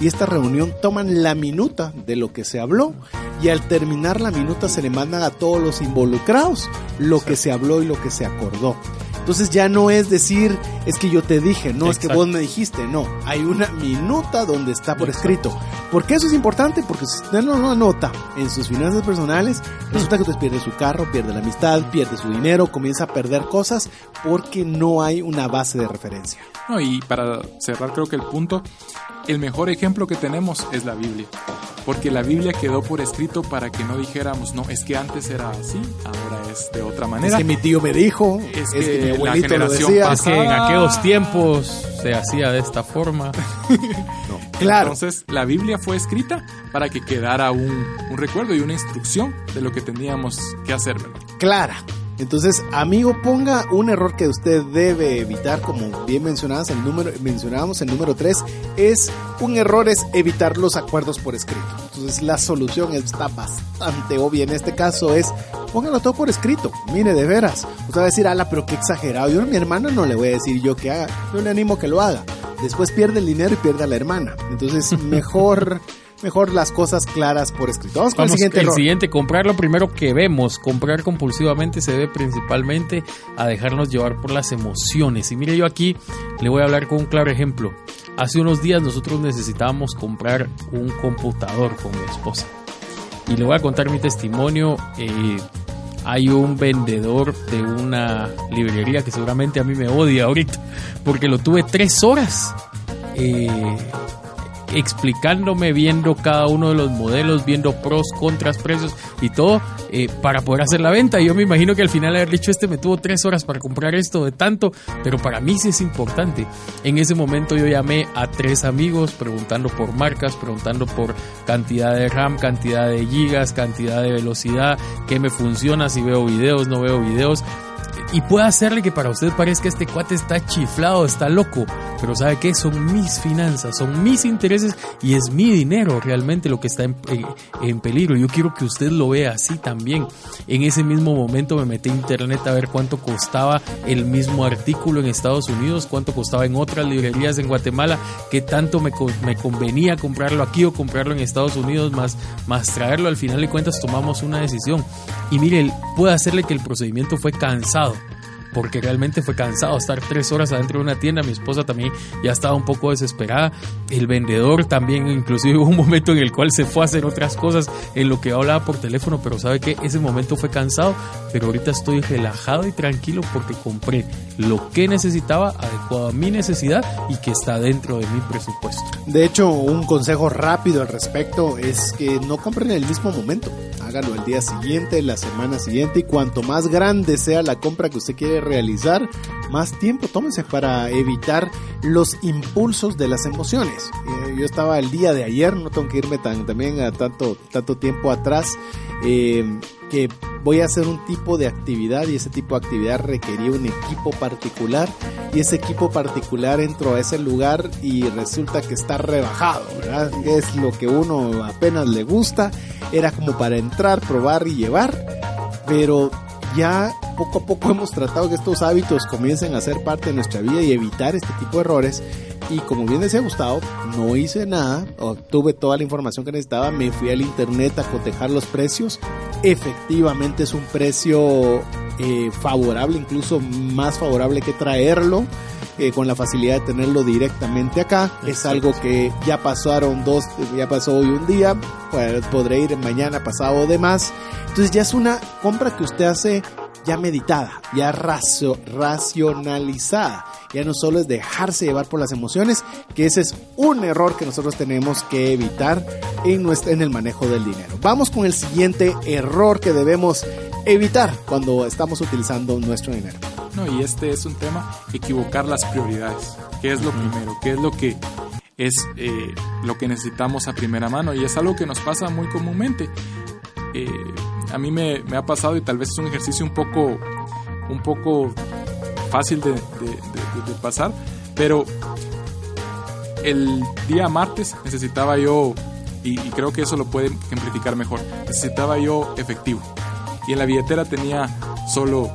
y esta reunión toman la minuta de lo que se habló y al terminar la minuta se le mandan a todos los involucrados lo que se habló y lo que se acordó. Entonces ya no es decir, es que yo te dije, no es que vos me dijiste, no, hay una minuta donde está por escrito. ¿Por qué eso es importante? Porque si usted no lo anota en sus finanzas personales, resulta que usted pierde su carro, pierde la amistad, pierde su dinero, comienza a perder cosas porque no hay una base de referencia. No, y para cerrar creo que el punto, el mejor ejemplo que tenemos es la Biblia. Porque la Biblia quedó por escrito para que no dijéramos, no, es que antes era así, ahora es de otra Es manera. que mi tío me dijo, es, Es que, que mi la abuelito lo generación decía. Es que en aquellos tiempos se hacía de esta forma. *laughs* Claro. Entonces, la Biblia fue escrita para que quedara un, un recuerdo y una instrucción de lo que teníamos que hacer. ¿verdad? clara. Entonces, amigo, ponga un error que usted debe evitar, como bien mencionabas, el número, mencionábamos el número 3, es un error es evitar los acuerdos por escrito. Entonces, la solución está bastante obvia en este caso es póngalo todo por escrito. Mire, de veras. Usted va a decir, ala, pero qué exagerado. Yo a mi hermana no le voy a decir yo que haga. Yo le animo que lo haga. Después pierde el dinero y pierde a la hermana. Entonces, *laughs* mejor mejor las cosas claras por escrito. Vamos con el siguiente el error. siguiente, comprar lo primero que vemos. Comprar compulsivamente se debe principalmente a dejarnos llevar por las emociones. Y mire, yo aquí le voy a hablar con un claro ejemplo. Hace unos días nosotros necesitábamos comprar un computador con mi esposa. Y le voy a contar mi testimonio. eh, hay un vendedor de una librería que seguramente a mí me odia ahorita porque lo tuve tres horas eh, explicándome, viendo cada uno de los modelos, viendo pros, contras, precios y todo eh, para poder hacer la venta. Y yo me imagino que al final haber dicho este me tuvo tres horas para comprar esto de tanto, pero para mí sí es importante. En ese momento yo llamé a tres amigos preguntando por marcas, preguntando por cantidad de RAM, cantidad de gigas, cantidad de velocidad, qué me funciona, si veo videos, no veo videos y puede hacerle que para usted parezca este cuate está chiflado, está loco, pero sabe que son mis finanzas, son mis intereses y es mi dinero realmente lo que está en, en- en peligro. Yo quiero que usted lo vea así también. En ese mismo momento me metí a internet a ver cuánto costaba el mismo artículo en Estados Unidos, cuánto costaba en otras librerías en Guatemala, qué tanto me, me convenía comprarlo aquí o comprarlo en Estados Unidos, más, más traerlo. Al final de cuentas tomamos una decisión. Y mire, puede hacerle que el procedimiento fue cansado porque realmente fue cansado estar tres horas adentro de una tienda. Mi esposa también ya estaba un poco desesperada. El vendedor también, inclusive *laughs* hubo un momento en el cual se fue a hacer otras cosas en lo que hablaba por teléfono, pero sabe que ese momento fue cansado, pero ahorita estoy relajado y tranquilo porque compré lo que necesitaba, adecuado a mi necesidad y que está dentro de mi presupuesto. De hecho, un consejo rápido al respecto es que no compren en el mismo momento. Hágalo el día siguiente, la semana siguiente y cuanto más grande sea la compra que usted quiere realizar, más tiempo tómese para evitar los impulsos de las emociones. Eh, yo estaba el día de ayer, no tengo que irme tan, también a tanto, tanto tiempo atrás, eh, que voy a hacer un tipo de actividad y ese tipo de actividad requería un equipo particular y ese equipo particular entró a ese lugar y resulta que está rebajado, ¿verdad? Es lo que uno apenas le gusta, era como para entrar, probar y llevar, pero ya poco a poco hemos tratado que estos hábitos comiencen a ser parte de nuestra vida y evitar este tipo de errores. Y como bien decía Gustavo, no hice nada, obtuve toda la información que necesitaba, me fui al internet a cotejar los precios. Efectivamente es un precio eh, favorable, incluso más favorable que traerlo. eh, con la facilidad de tenerlo directamente acá. Es algo que ya pasaron dos, ya pasó hoy un día, pues, podré ir mañana, pasado o demás. Entonces ya es una compra que usted hace ya meditada, ya racio- racionalizada. Ya no solo es dejarse llevar por las emociones, que ese es un error que nosotros tenemos que evitar en, nuestra, en el manejo del dinero. Vamos con el siguiente error que debemos evitar cuando estamos utilizando nuestro dinero. No, y este es un tema, equivocar las prioridades. ¿Qué es lo primero? ¿Qué es lo que es eh, lo que necesitamos a primera mano? Y es algo que nos pasa muy comúnmente. Eh, a mí me, ha pasado y tal vez es un ejercicio un poco, un poco fácil de, pasar, pero el día martes necesitaba yo, y, y creo que eso lo puede ejemplificar mejor, necesitaba yo efectivo. Y en la billetera tenía solo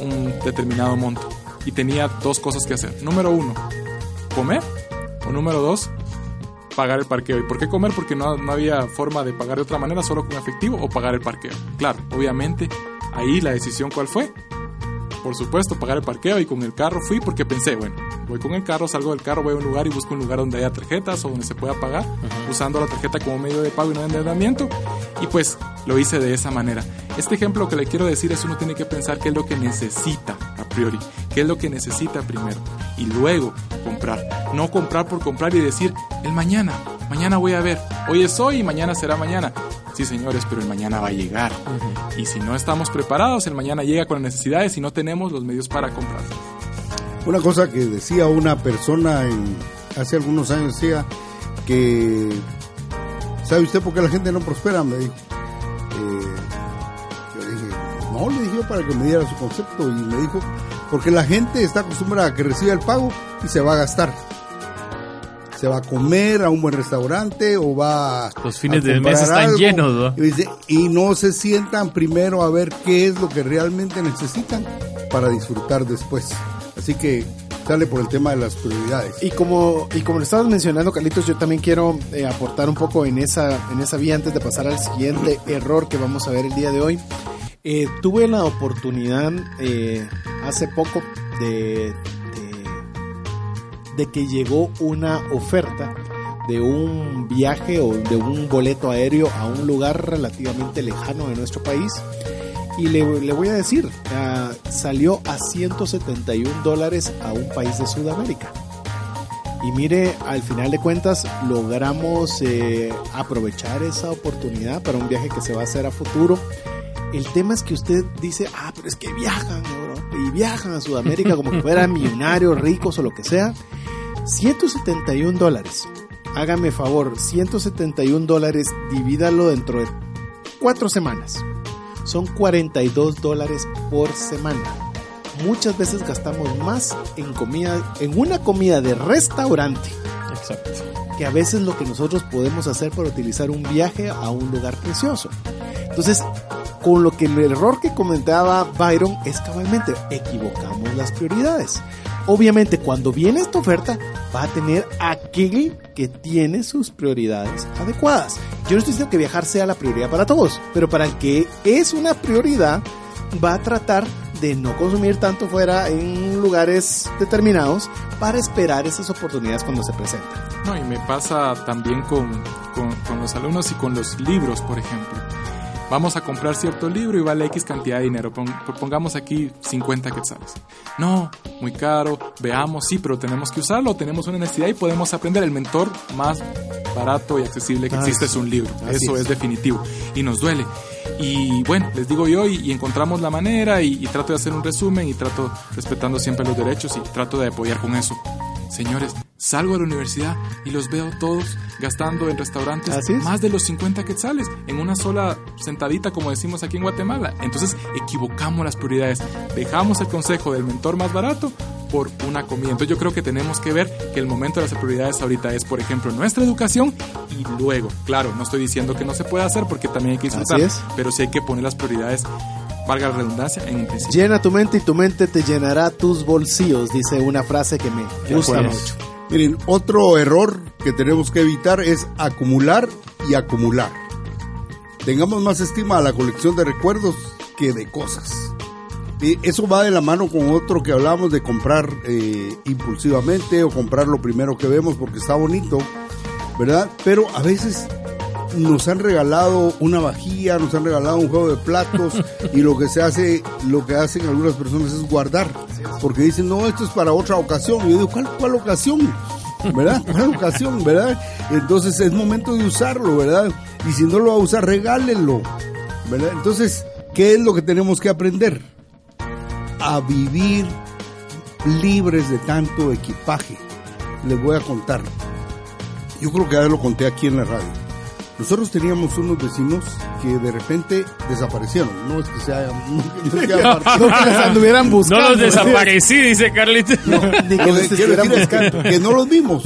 un determinado monto. Y tenía dos cosas que hacer. Número uno, comer. O número dos, pagar el parqueo. ¿Y por qué comer? Porque no, no había forma de pagar de otra manera, solo con efectivo o pagar el parqueo. Claro, obviamente, ahí la decisión cuál fue. Por supuesto, pagar el parqueo y con el carro fui porque pensé, bueno, voy con el carro, salgo del carro, voy a un lugar y busco un lugar donde haya tarjetas o donde se pueda pagar, usando la tarjeta como medio de pago y no de endeudamiento. Y pues lo hice de esa manera. Este ejemplo que le quiero decir es uno tiene que pensar qué es lo que necesita a priori, qué es lo que necesita primero y luego comprar. No comprar por comprar y decir, el mañana, mañana voy a ver, hoy es hoy y mañana será mañana. Sí, señores, pero el mañana va a llegar. Y si no estamos preparados, el mañana llega con las necesidades y no tenemos los medios para comprar. Una cosa que decía una persona en- hace algunos años, decía que, ¿sabe usted por qué la gente no prospera? Me dijo. No, le dije yo para que me diera su concepto y me dijo, porque la gente está acostumbrada a que reciba el pago y se va a gastar. Se va a comer a un buen restaurante o va a Los fines a del comprar mes están algo. llenos, ¿no? Y, dice, y no se sientan primero a ver qué es lo que realmente necesitan para disfrutar después. Así que sale por el tema de las prioridades. Y como, y como lo estabas mencionando, Carlitos, yo también quiero eh, aportar un poco en esa, en esa vía antes de pasar al siguiente error que vamos a ver el día de hoy. Eh, tuve la oportunidad eh, hace poco de, que llegó una oferta de un viaje o de un boleto aéreo a un lugar relativamente lejano de nuestro país. Y le, voy a decir, uh, salió a 171 dólares a un país de Sudamérica. Y mire, al final de cuentas logramos eh, aprovechar esa oportunidad para un viaje que se va a hacer a futuro. El tema es que usted dice, ah, pero es que viajan a Europa y viajan a Sudamérica como que fueran *laughs* millonarios, ricos o lo que sea. 171 dólares. Hágame favor, 171 dólares, divídalo dentro de cuatro semanas. Son 42 dólares por semana. Muchas veces gastamos más en comida, en una comida de restaurante. Exacto. Que a veces lo que nosotros podemos hacer para utilizar un viaje a un lugar precioso. Entonces, con lo que el error que comentaba Byron es cabalmente, equivocamos las prioridades. Obviamente, cuando viene esta oferta, va a tener aquel que tiene sus prioridades adecuadas. Yo no estoy diciendo que viajar sea la prioridad para todos, pero para el que es una prioridad, va a tratar de no consumir tanto fuera en lugares determinados para esperar esas oportunidades cuando se presentan. No, y me pasa también con, con, con los alumnos y con los libros, por ejemplo vamos a comprar cierto libro y vale X cantidad de dinero. Pongamos aquí 50 quetzales. No, muy caro, veamos, sí, pero tenemos que usarlo, tenemos una necesidad y podemos aprender. El mentor más barato y accesible que existe es un libro. Eso es. definitivo. Y nos duele. Y bueno, les digo yo, y, y encontramos la manera y, y trato de hacer un resumen y trato respetando siempre los derechos y trato de apoyar con eso. Señores, salgo de la universidad y los veo todos gastando en restaurantes más de los 50 quetzales en una sola sentadita, como decimos aquí en Guatemala. Entonces equivocamos las prioridades. Dejamos el consejo del mentor más barato por una comida. Entonces yo creo que tenemos que ver que el momento de las prioridades ahorita es, por ejemplo, nuestra educación y luego, claro, no estoy diciendo que no se pueda hacer porque también hay que disfrutar, pero sí hay que poner las prioridades valga la redundancia, en un principio. Llena tu mente y tu mente te llenará tus bolsillos, dice una frase que me gusta mucho. Miren, otro error que tenemos que evitar es acumular y acumular. Tengamos más estima a la colección de recuerdos que de cosas. Y eso va de la mano con otro que hablamos de comprar eh, impulsivamente o comprar lo primero que vemos porque está bonito, ¿verdad? Pero a veces nos han regalado una vajilla, nos han regalado un juego de platos *laughs* y lo que se hace, lo que hacen algunas personas es guardar, porque dicen, no, esto es para otra ocasión. Y yo digo, ¿cuál, cuál ocasión? ¿Verdad? *laughs* ¿Cuál ocasión? ¿Verdad? Entonces es momento de usarlo, ¿verdad? Y si no lo va a usar, regálenlo, ¿verdad? Entonces, ¿qué es lo que tenemos que aprender? A vivir libres de tanto equipaje. Les voy a contar. Yo creo que ya lo conté aquí en la radio nosotros teníamos unos vecinos que de repente desaparecieron. No es que se hayan, no, *laughs* no, no, que les anduvieran buscando. No los desaparecí, dice Carlitos. No, ni que, *laughs* buscando. No los vimos.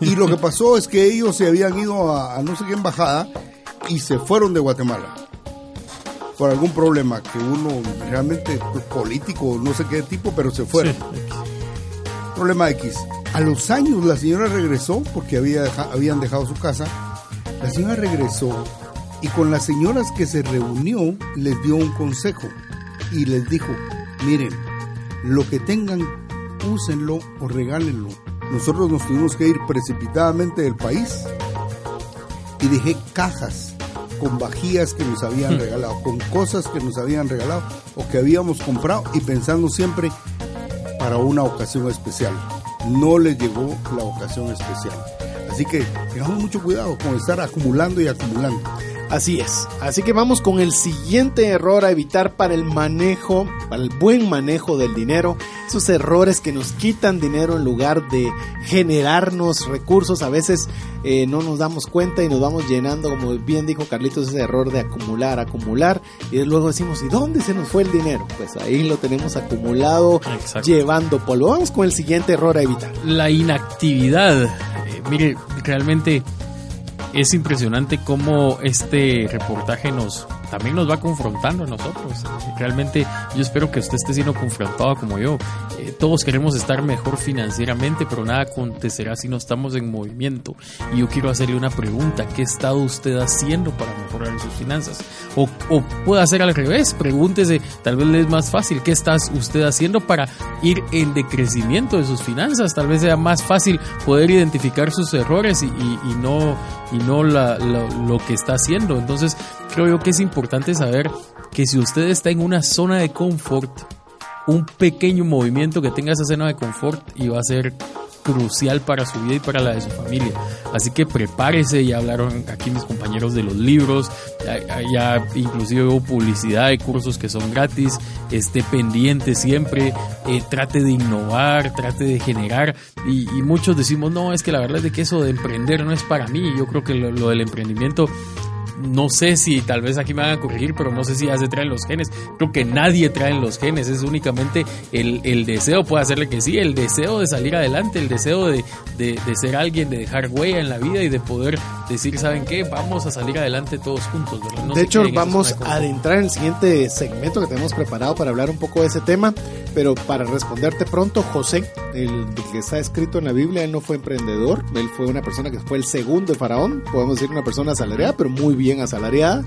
Y lo que pasó es que ellos se habían ido a, a no sé qué embajada y se fueron de Guatemala por algún problema que uno realmente pues, político, no sé qué tipo, pero se fueron. Sí. Problema X. A los años la señora regresó porque había habían dejado su casa la señora regresó y con las señoras que se reunió les dio un consejo y les dijo, miren, lo que tengan, úsenlo o regálenlo. Nosotros nos tuvimos que ir precipitadamente del país y dejé cajas con vajillas que nos habían regalado, con cosas que nos habían regalado o que habíamos comprado y pensando siempre para una ocasión especial. No les llegó la ocasión especial. Así que tengamos mucho cuidado con estar acumulando y acumulando. Así es. Así que vamos con el siguiente error a evitar para el manejo, para el buen manejo del dinero. Esos errores que nos quitan dinero en lugar de generarnos recursos. A veces eh, no nos damos cuenta y nos vamos llenando, como bien dijo Carlitos, ese error de acumular, acumular. Y luego decimos, ¿y dónde se nos fue el dinero? Pues ahí lo tenemos acumulado, Exacto. llevando polvo. Vamos con el siguiente error a evitar. La inactividad. Eh, mire, realmente es impresionante cómo este reportaje nos, también nos va confrontando a nosotros. Realmente yo espero que usted esté siendo confrontado como yo. Eh, todos queremos estar mejor financieramente, pero nada acontecerá si no estamos en movimiento. Y yo quiero hacerle una pregunta, ¿qué estado usted haciendo para mejorar sus finanzas? O, o puede hacer al revés, pregúntese, tal vez le es más fácil, ¿qué está usted haciendo para ir en decrecimiento de sus finanzas? Tal vez sea más fácil poder identificar sus errores y, y, no, y no la, lo que está haciendo. Entonces, creo yo que es importante saber que si usted está en una zona de confort, un pequeño movimiento que tenga esa zona de confort y va a ser crucial para su vida y para la de su familia. Así que prepárese, ya hablaron aquí mis compañeros de los libros, ya, inclusive hubo publicidad de cursos que son gratis, esté pendiente siempre, eh, trate de innovar, trate de generar y, muchos decimos, no, es que la verdad es de que eso de emprender no es para mí, yo creo que lo del emprendimiento no sé si tal vez aquí me van a corregir, pero no sé si ya se traen los genes. Creo que nadie trae los genes, es únicamente el, el deseo, puede hacerle que sí, el deseo de salir adelante, el deseo de, de, ser alguien, de dejar huella en la vida y de poder decir, ¿saben qué? Vamos a salir adelante todos juntos. de hecho, vamos a adentrar en el siguiente segmento que tenemos preparado para hablar un poco de ese tema, pero para responderte pronto, José, el que está escrito en la Biblia, él no fue emprendedor, él fue una persona que fue el segundo de Faraón, podemos decir una persona asalariada, pero muy bien asalariada.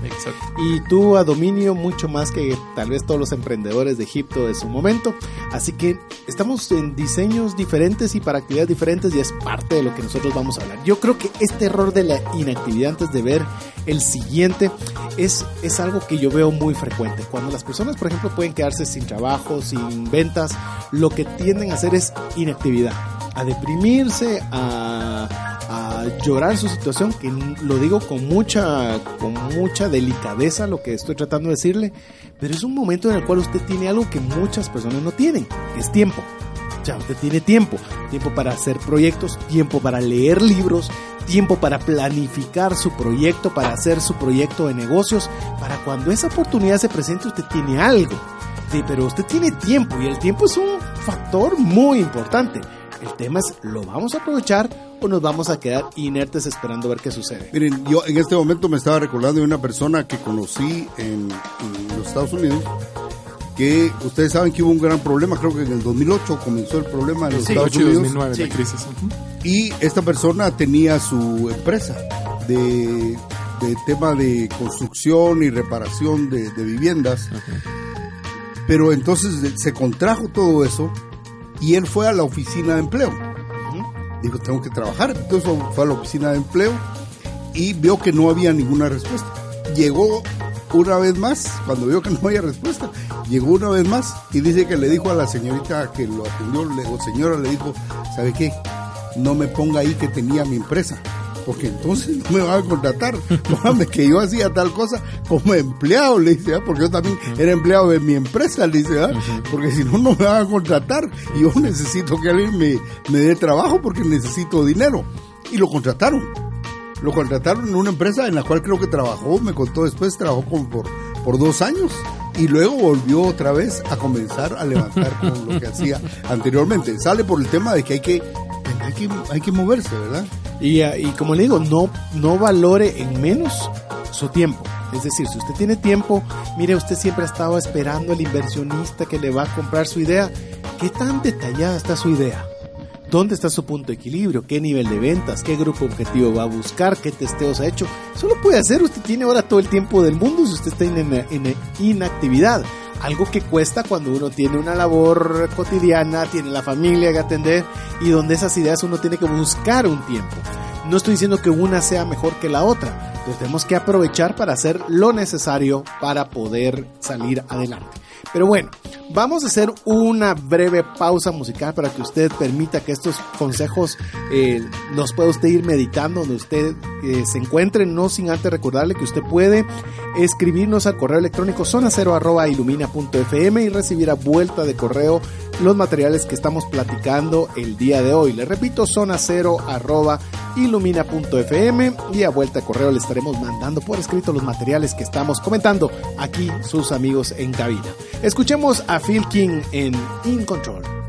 Y tuvo a dominio mucho más que tal vez todos los emprendedores de Egipto de su momento. Así que estamos en diseños diferentes y para actividades diferentes y es parte de lo que nosotros vamos a hablar. Yo creo que este error de la inactividad antes de ver el siguiente es, es algo que yo veo muy frecuente. Cuando las personas, por ejemplo, pueden quedarse sin trabajo, sin ventas, lo que tienden a hacer es inactividad, a deprimirse, a llorar su situación, que lo digo con mucha, con mucha delicadeza lo que estoy tratando de decirle, pero es un momento en el cual usted tiene algo que muchas personas no tienen, es tiempo. Ya usted tiene tiempo, tiempo para hacer proyectos, tiempo para leer libros, tiempo para planificar su proyecto, para hacer su proyecto de negocios, para cuando esa oportunidad se presente usted tiene algo. Sí, pero usted tiene tiempo y el tiempo es un factor muy importante. El tema es, ¿lo vamos a aprovechar o nos vamos a quedar inertes esperando ver qué sucede? Miren, yo en este momento me estaba recordando de una persona que conocí en, los Estados Unidos que ustedes saben que hubo un gran problema, creo que en el 2008 comenzó el problema en los Estados Unidos. 2009, la crisis. Y esta persona tenía su empresa de, tema de construcción y reparación de, viviendas. Pero entonces se contrajo todo eso y él fue a la oficina de empleo. Dijo, tengo que trabajar. Entonces fue a la oficina de empleo y vio que no había ninguna respuesta. Llegó una vez más, cuando vio que no había respuesta, llegó una vez más y dice que le dijo a la señorita que lo atendió, o señora le dijo, ¿sabe qué? No me ponga ahí que tenía mi empresa porque entonces no me van a contratar. *laughs* Póngame que yo hacía tal cosa como empleado, le dice, ¿ah? porque yo también era empleado de mi empresa, le dice, ¿ah? porque si no, no me van a contratar. Y yo necesito que alguien me, me dé trabajo porque necesito dinero. Y lo contrataron. Lo contrataron en una empresa en la cual creo que trabajó, me contó después, trabajó como por, por dos años y luego volvió otra vez a comenzar a levantar *laughs* con lo que hacía anteriormente. Sale por el tema de que hay que, hay que, hay que moverse, ¿verdad? Y, y como le digo, no, no valore en menos su tiempo. Es decir, si usted tiene tiempo, mire, usted siempre ha estado esperando al inversionista que le va a comprar su idea. ¿Qué tan detallada está su idea? ¿Dónde está su punto de equilibrio? ¿Qué nivel de ventas? ¿Qué grupo objetivo va a buscar? ¿Qué testeos ha hecho? Eso lo puede hacer. Usted tiene ahora todo el tiempo del mundo si usted está en, en inactividad algo que cuesta cuando uno tiene una labor cotidiana, tiene la familia que atender y donde esas ideas uno tiene que buscar un tiempo. No estoy diciendo que una sea mejor que la otra, pero tenemos que aprovechar para hacer lo necesario para poder salir adelante. Pero bueno, vamos a hacer una breve pausa musical para que usted permita que estos consejos eh, los pueda usted ir meditando donde usted eh, se encuentre, no sin antes recordarle que usted puede escribirnos al correo electrónico zona y recibir a vuelta de correo los materiales que estamos platicando el día de hoy. Le repito, zona ilumina.fm y a vuelta de correo le estaremos mandando por escrito los materiales que estamos comentando aquí sus amigos en cabina. Escuchemos a Phil King en In Control.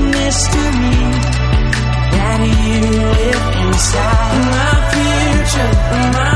mystery that you live inside. My future, my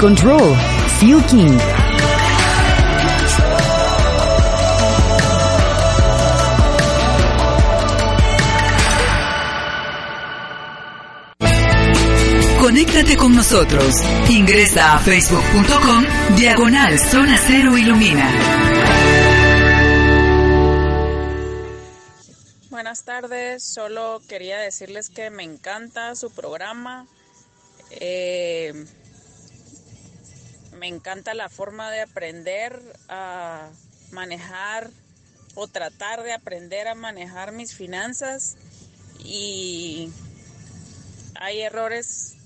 Control, Phil King. Conéctate con nosotros. Ingresa a facebook.com diagonal zona cero ilumina. Buenas tardes, solo quería decirles que me encanta su programa. Eh, me encanta la forma de aprender a manejar o tratar de aprender a manejar mis finanzas y hay errores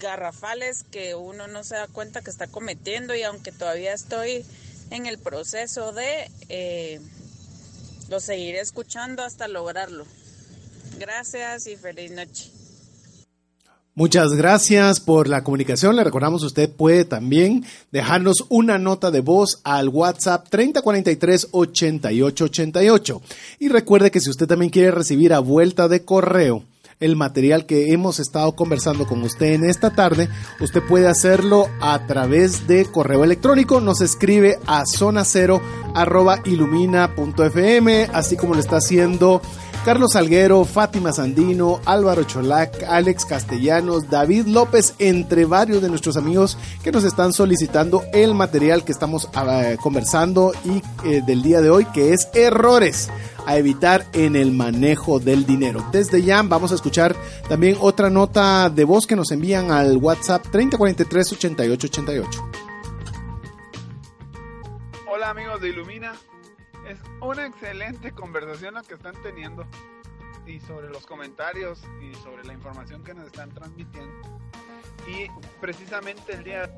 garrafales que uno no se da cuenta que está cometiendo y aunque todavía estoy en el proceso de, eh, lo seguiré escuchando hasta lograrlo. Gracias y feliz noche. Muchas gracias por la comunicación. Le recordamos, usted puede también dejarnos una nota de voz al WhatsApp 3043-8888. Y recuerde que si usted también quiere recibir a vuelta de correo el material que hemos estado conversando con usted en esta tarde, usted puede hacerlo a través de correo electrónico. Nos escribe a zona cero arroba ilumina.fm, así como lo está haciendo Carlos Salguero, Fátima Sandino, Álvaro Cholac, Alex Castellanos, David López, entre varios de nuestros amigos que nos están solicitando el material que estamos ah, conversando y eh, del día de hoy, que es errores a evitar en el manejo del dinero. Desde ya vamos a escuchar también otra nota de voz que nos envían al WhatsApp 3043 8888. Hola amigos de Ilumina, una excelente conversación la que están teniendo y sobre los comentarios y sobre la información que nos están transmitiendo. Y precisamente el día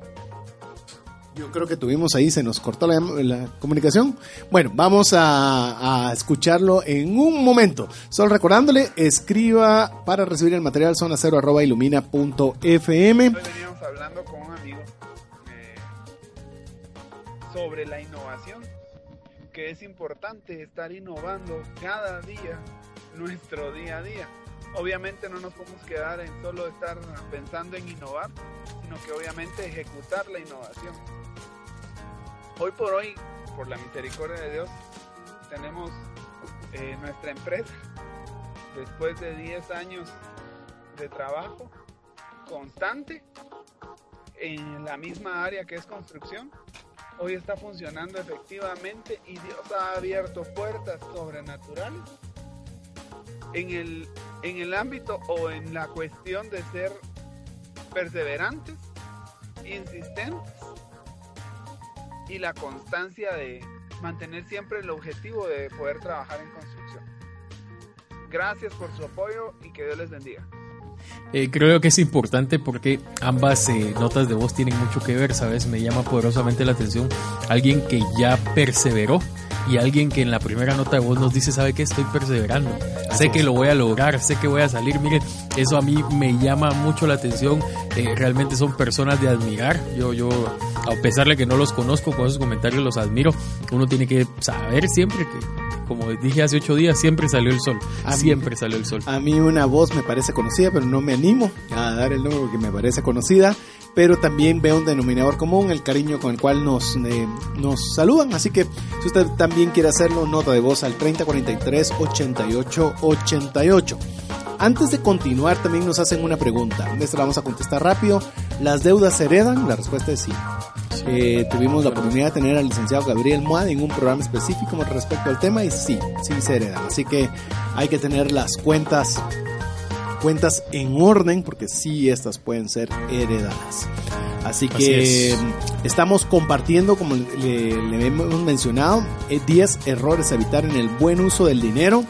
Yo creo que tuvimos ahí, se nos cortó la, la comunicación. Bueno, vamos a, a escucharlo en un momento. Solo recordándole, escriba para recibir el material zona cero arroba ilumina punto fm. Hoy veníamos hablando con un amigo eh, sobre la que es importante estar innovando cada día, nuestro día a día. Obviamente no nos podemos quedar en solo estar pensando en innovar, sino que obviamente ejecutar la innovación. Hoy por hoy, por la misericordia de Dios, tenemos eh, nuestra empresa, después de 10 años de trabajo constante, en la misma área que es construcción, hoy está funcionando efectivamente y Dios ha abierto puertas sobrenaturales en el, en el ámbito o en la cuestión de ser perseverantes, insistentes y la constancia de mantener siempre el objetivo de poder trabajar en construcción. Gracias por su apoyo y que Dios les bendiga. Eh, creo que es importante porque ambas eh, notas de voz tienen mucho que ver, ¿sabes? Me llama poderosamente la atención alguien que ya perseveró y alguien que en la primera nota de voz nos dice, ¿sabe qué? Estoy perseverando, sé que lo voy a lograr, sé que voy a salir. Miren, eso a mí me llama mucho la atención. Eh, realmente son personas de admirar. Yo, yo, a pesar de que no los conozco, con esos comentarios los admiro. Uno tiene que saber siempre que como dije hace ocho días, siempre salió el sol. A mí- siempre salió el sol. A mí una voz me parece conocida, pero no me animo a dar el nombre porque me parece conocida. Pero también veo un denominador común, el cariño con el cual nos, eh, nos saludan. Así que si usted también quiere hacerlo, nota de voz al 3043 8888. Antes de continuar, también nos hacen una pregunta. Esta la vamos a contestar rápido. ¿Las deudas se heredan? La respuesta es sí. Eh, tuvimos la oportunidad de tener al licenciado Gabriel Moad en un programa específico respecto al tema y sí, sí se heredan. Así que hay que tener las cuentas cuentas en orden porque sí estas pueden ser heredadas. Así que Así es. estamos compartiendo, como le, le hemos mencionado, eh, 10 errores a evitar en el buen uso del dinero.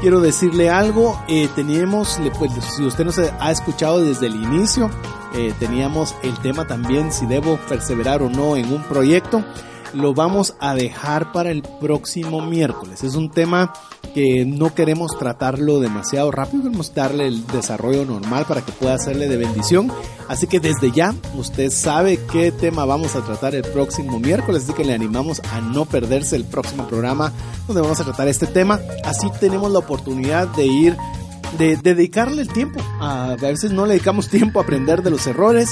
Quiero decirle algo, eh, teníamos, pues, si usted nos ha escuchado desde el inicio, eh, teníamos el tema también si debo perseverar o no en un proyecto. Lo vamos a dejar para el próximo miércoles. Es un tema que no queremos tratarlo demasiado rápido, queremos darle el desarrollo normal para que pueda hacerle de bendición. Así que desde ya usted sabe qué tema vamos a tratar el próximo miércoles, así que le animamos a no perderse el próximo programa donde vamos a tratar este tema. Así tenemos la oportunidad de ir de, de dedicarle el tiempo. A, a veces no le dedicamos tiempo a aprender de los errores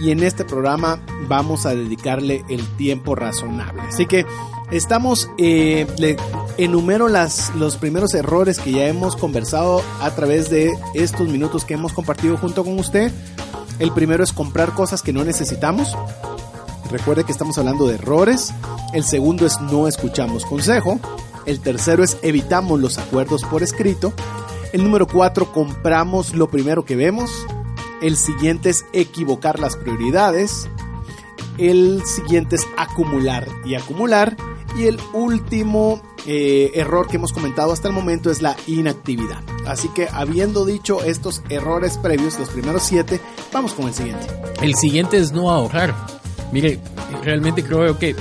y en este programa vamos a dedicarle el tiempo razonable. Así que estamos, eh, le enumero las, los primeros errores que ya hemos conversado a través de estos minutos que hemos compartido junto con usted. El primero es comprar cosas que no necesitamos. Recuerde que estamos hablando de errores. El segundo es no escuchamos consejo. El tercero es evitamos los acuerdos por escrito. El número cuatro, compramos lo primero que vemos. El siguiente es equivocar las prioridades. El siguiente es acumular y acumular. Y el último eh, error que hemos comentado hasta el momento es la inactividad. Así que habiendo dicho estos errores previos, los primeros siete, vamos con el siguiente. El siguiente es no ahorrar. Mire, realmente creo que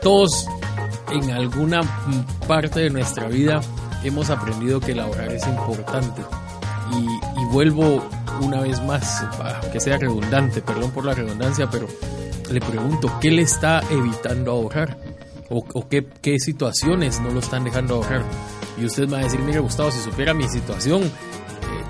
todos en alguna parte de nuestra vida hemos aprendido que el ahorrar es importante. Y, y vuelvo una vez más, que sea redundante, perdón por la redundancia, pero le pregunto, ¿qué le está evitando ahorrar? ¿O, o qué, qué situaciones no lo están dejando ahorrar? Y usted me va a decir, mire Gustavo, si supiera mi situación, eh,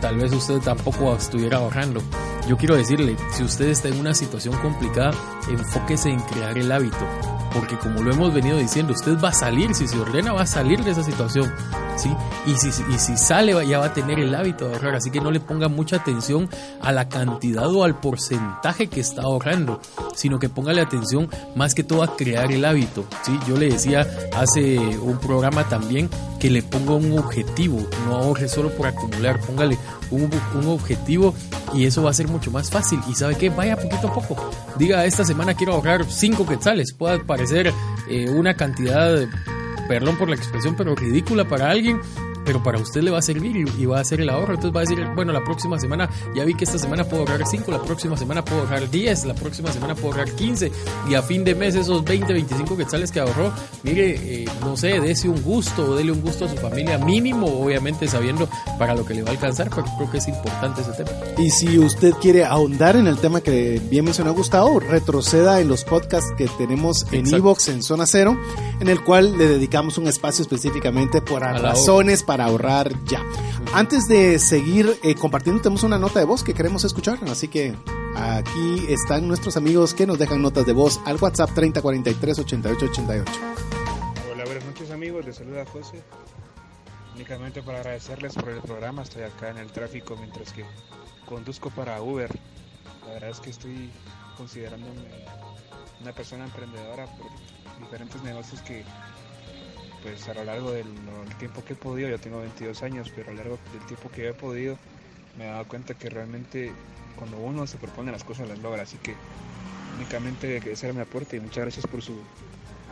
tal vez usted tampoco estuviera ahorrando. Yo quiero decirle, si usted está en una situación complicada, enfóquese en crear el hábito. Porque como lo hemos venido diciendo, usted va a salir, si se ordena, va a salir de esa situación. ¿sí? Y, si, y si sale, ya va a tener el hábito de ahorrar. Así que no le ponga mucha atención a la cantidad o al porcentaje que está ahorrando, sino que póngale atención más que todo a crear el hábito. ¿sí? Yo le decía hace un programa también que le ponga un objetivo, no ahorre solo por acumular, póngale un, un, objetivo y eso va a ser mucho más fácil. Y sabe que vaya poquito a poco. Diga, esta semana quiero ahorrar 5 quetzales. Puede parecer eh, una cantidad, perdón por la expresión, pero ridícula para alguien pero para usted le va a servir y, va a hacer el ahorro. Entonces va a decir, bueno, la próxima semana, ya vi que esta semana puedo ahorrar 5, la próxima semana puedo ahorrar 10, la próxima semana puedo ahorrar 15 y a fin de mes esos 20, 25 quetzales que ahorró, mire, eh, no sé, dése un gusto o dele un gusto a su familia mínimo, obviamente sabiendo para lo que le va a alcanzar, pero creo que es importante ese tema. Y si usted quiere ahondar en el tema que bien mencionó Gustavo, retroceda en los podcasts que tenemos en Evox en Zona Cero, en el cual le dedicamos un espacio específicamente por razones para ahorrar ya. Antes de seguir eh, compartiendo, tenemos una nota de voz que queremos escuchar, así que aquí están nuestros amigos que nos dejan notas de voz al WhatsApp 3043 8888. Hola, buenas noches amigos, les saluda José. Únicamente para agradecerles por el programa, estoy acá en el tráfico mientras que conduzco para Uber. La verdad es que estoy considerándome una persona emprendedora por diferentes negocios que pues a lo largo del, tiempo que he podido, yo tengo 22 años, pero a lo largo del tiempo que he podido, me he dado cuenta que realmente cuando uno se propone las cosas las logra. Así que únicamente ese era mi aporte y muchas gracias por su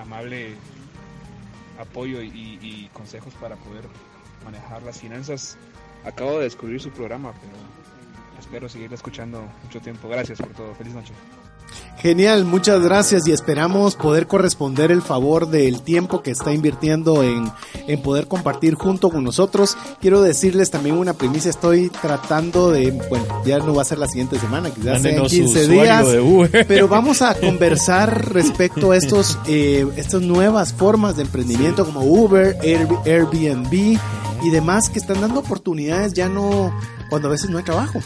amable apoyo y, consejos para poder manejar las finanzas. Acabo de descubrir su programa, pero espero seguir escuchando mucho tiempo. Gracias por todo. Feliz noche. Genial, muchas gracias y esperamos poder corresponder el favor del tiempo que está invirtiendo en, en poder compartir junto con nosotros. Quiero decirles también una primicia, estoy tratando de, bueno, ya no va a ser la siguiente semana, quizás en 15 días, *laughs* pero vamos a conversar respecto a estos, *laughs* eh, estas nuevas formas de emprendimiento como Uber, Airbnb y demás que están dando oportunidades ya no, cuando a veces no hay trabajo.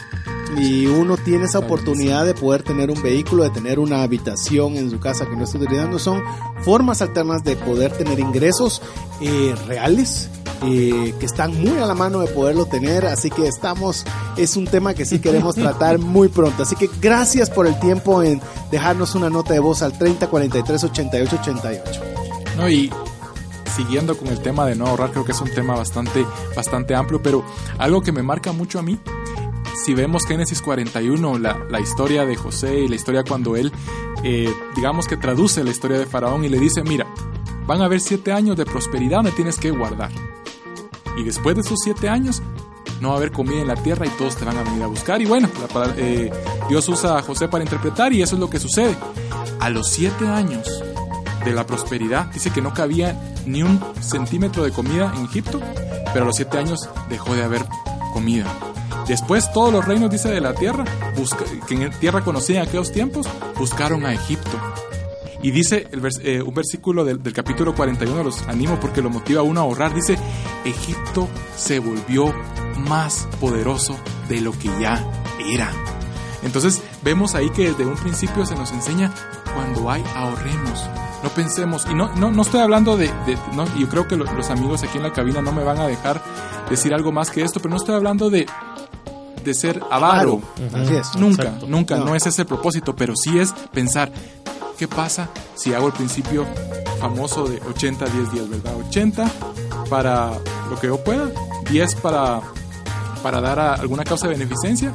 Y uno tiene esa oportunidad de poder tener un vehículo, de tener una habitación en su casa que no esté utilizando, son formas alternas de poder tener ingresos eh, reales. Eh, que están muy a la mano de poderlo tener, así que estamos, es un tema que sí queremos *laughs* tratar muy pronto, así que gracias por el tiempo en dejarnos una nota de voz al 30 43 88 88. No, y siguiendo con el tema de no ahorrar, creo que es un tema bastante, bastante amplio, pero algo que me marca mucho a mí si vemos Génesis 41, la, la, historia de José y la historia cuando él, eh, digamos que traduce la historia de Faraón y le dice, mira, van a haber siete años de prosperidad me tienes que guardar. Y después de esos siete años, no va a haber comida en la tierra y todos te van a venir a buscar. Y bueno, eh, Dios usa a José para interpretar y eso es lo que sucede. A los siete años de la prosperidad, dice que no cabía ni un centímetro de comida en Egipto, pero a los siete años dejó de haber comida. Después todos los reinos, dice, de la tierra, que en tierra conocida en aquellos tiempos, buscaron a Egipto. Y dice el eh, un versículo del, capítulo 41, los animo porque lo motiva a uno a ahorrar, dice, Egipto se volvió más poderoso de lo que ya era. Entonces vemos ahí que desde un principio se nos enseña cuando hay ahorremos. No pensemos, y no, no, no estoy hablando de, no, yo creo que los amigos aquí en la cabina no me van a dejar decir algo más que esto, pero no estoy hablando de de ser avaro. Nunca, nunca, no. es ese el propósito, pero sí es pensar, ¿qué pasa si hago el principio famoso de 80, 10 días, ¿verdad? 80 para lo que yo pueda, 10 para, para dar a alguna causa de beneficencia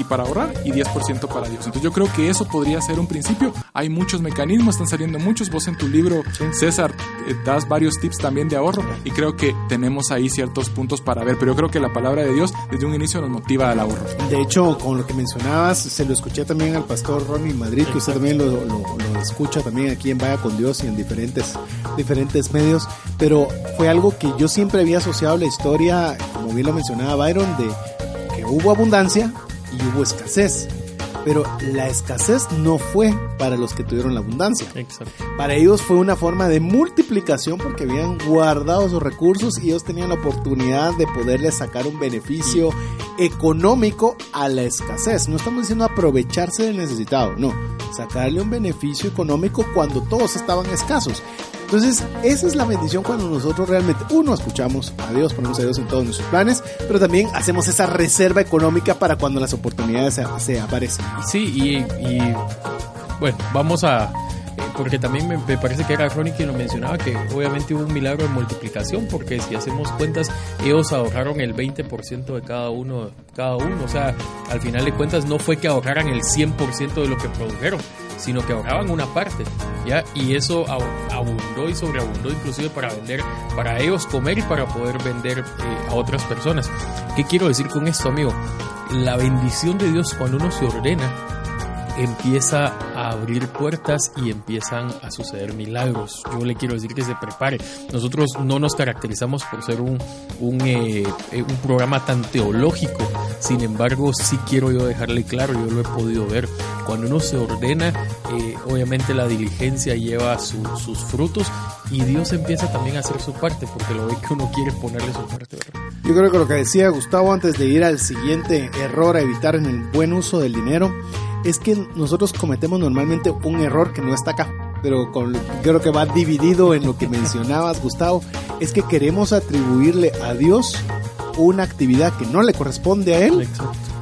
y para ahorrar y 10% para Dios. Entonces yo creo que eso podría ser un principio. Hay muchos mecanismos, están saliendo muchos. Vos en tu libro, César, eh, das varios tips también de ahorro y creo que tenemos ahí ciertos puntos para ver. Pero yo creo que la palabra de Dios desde un inicio nos motiva al ahorro. De hecho, con lo que mencionabas, se lo escuché también al pastor Ronnie Madrid, que usted también lo, lo, escucha también aquí en Vaya con Dios y en diferentes, diferentes medios. Pero fue algo que yo siempre había asociado a la historia, como bien lo mencionaba Byron, de que hubo abundancia y hubo escasez. Pero la escasez no fue para los que tuvieron la abundancia. Exacto. Para ellos fue una forma de multiplicación porque habían guardado sus recursos y ellos tenían la oportunidad de poderle sacar un beneficio económico a la escasez. No estamos diciendo aprovecharse del necesitado, no, sacarle un beneficio económico cuando todos estaban escasos. Entonces, esa es la bendición cuando nosotros realmente, uno, escuchamos a Dios, ponemos a Dios en todos nuestros planes, pero también hacemos esa reserva económica para cuando las oportunidades se, se aparecen. Sí, y, y, bueno, vamos a... Porque también me, parece que era Ronnie quien lo mencionaba, que obviamente hubo un milagro de multiplicación, porque si hacemos cuentas, ellos ahorraron el 20% de cada uno, cada uno. O sea, al final de cuentas no fue que ahorraran el 100% de lo que produjeron, sino que ahorraban una parte, ¿ya? Y eso ab- abundó y sobreabundó inclusive para vender, para ellos comer y para poder vender eh, a otras personas. ¿Qué quiero decir con esto, amigo? La bendición de Dios cuando uno se ordena empieza a abrir puertas y empiezan a suceder milagros. Yo le quiero decir que se prepare. Nosotros no nos caracterizamos por ser un, un, eh, eh, un programa tan teológico. Sin embargo, sí quiero yo dejarle claro, yo lo he podido ver. Cuando uno se ordena, eh, obviamente la diligencia lleva su- sus frutos y Dios empieza también a hacer su parte porque lo ve que uno quiere ponerle su parte. ¿verdad? Yo creo que lo que decía Gustavo antes de ir al siguiente error a evitar en el buen uso del dinero es que nosotros cometemos normalmente un error que no está acá, pero con, creo que va dividido en lo que mencionabas Gustavo, es que queremos atribuirle a Dios una actividad que no le corresponde a él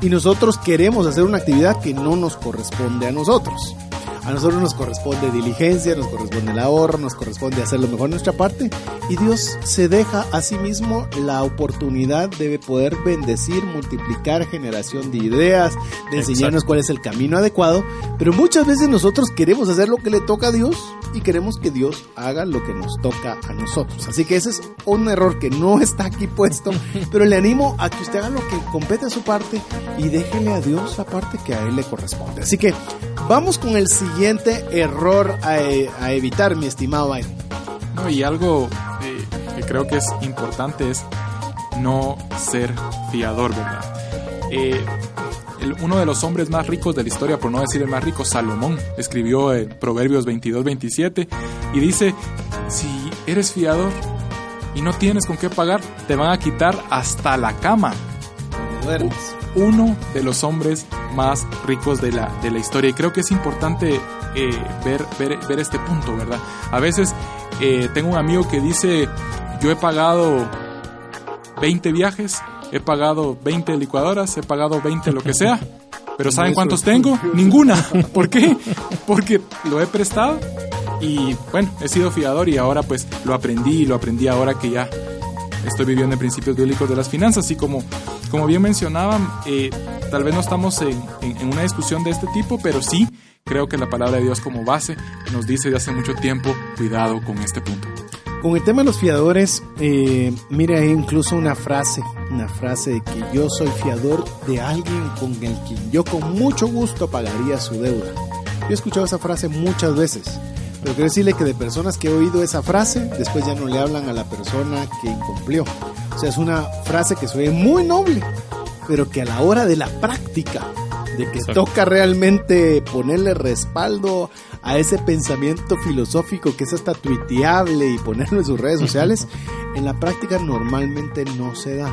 y nosotros queremos hacer una actividad que no nos corresponde a nosotros. A nosotros nos corresponde diligencia, nos corresponde el ahorro, nos corresponde hacer lo mejor nuestra parte y Dios se deja a sí mismo la oportunidad de poder bendecir, multiplicar generación de ideas, de enseñarnos cuál es el camino adecuado, pero muchas veces nosotros queremos hacer lo que le toca a Dios y queremos que Dios haga lo que nos toca a nosotros. Así que ese es un error que no *laughs* está aquí puesto, pero le animo a que usted haga lo que compete a su parte y déjele a Dios la parte que a él le corresponde. Así que vamos con el siguiente error a, a evitar, mi estimado Byron. No, y algo eh, que creo que es importante es no ser fiador, ¿verdad? Eh, el- uno de los hombres más ricos de la historia, por no decir el más rico, Salomón, escribió en Proverbios 22, 27 y dice, si eres fiador y no tienes con qué pagar, te van a quitar hasta la cama. Uno de los hombres más ricos de la, de la historia. Y creo que es importante eh, ver, ver, ver este punto, ¿verdad? A veces eh, tengo un amigo que dice, yo he pagado 20 viajes, he pagado 20 licuadoras, he pagado 20 lo que sea. Pero *laughs* ¿saben cuántos tengo? *laughs* Ninguna. ¿Por qué? Porque lo he prestado y bueno, he sido fiador y ahora pues lo aprendí y lo aprendí ahora que ya estoy viviendo en principios bíblicos de las finanzas y como, como bien mencionaban, eh, tal vez no estamos en, en- en una discusión de este tipo, pero sí creo que la palabra de Dios como base nos dice de hace mucho tiempo, cuidado con este punto. Con el tema de los fiadores, eh, hay incluso una frase, una frase de que yo soy fiador de alguien con el quien yo con mucho gusto pagaría su deuda. Yo he escuchado esa frase muchas veces, pero quiero decirle que de personas que he oído esa frase, después ya no le hablan a la persona que incumplió. O sea, es una frase que suena muy noble, pero que a la hora de la práctica, de que Exacto. toca realmente ponerle respaldo a ese pensamiento filosófico que es hasta tuiteable y ponerlo en sus redes sociales, *laughs* en la práctica normalmente no se da.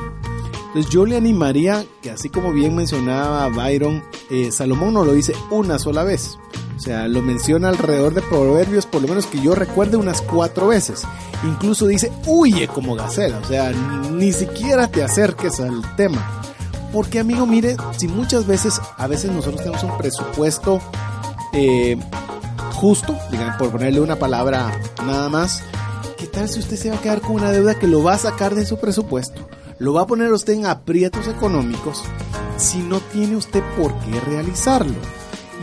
Entonces yo le animaría que así como bien mencionaba Byron, eh, Salomón no lo dice una sola vez. O sea, lo menciona alrededor de proverbios, por lo menos que yo recuerde unas cuatro veces. Incluso dice, huye como gacela. O sea, ni siquiera te acerques al tema. Porque amigo, mire, si muchas veces, a veces nosotros tenemos un presupuesto eh, justo, digamos, por ponerle una palabra nada más, ¿qué tal si usted se va a quedar con una deuda que lo va a sacar de su presupuesto? Lo va a poner usted en aprietos económicos si no tiene usted por qué realizarlo.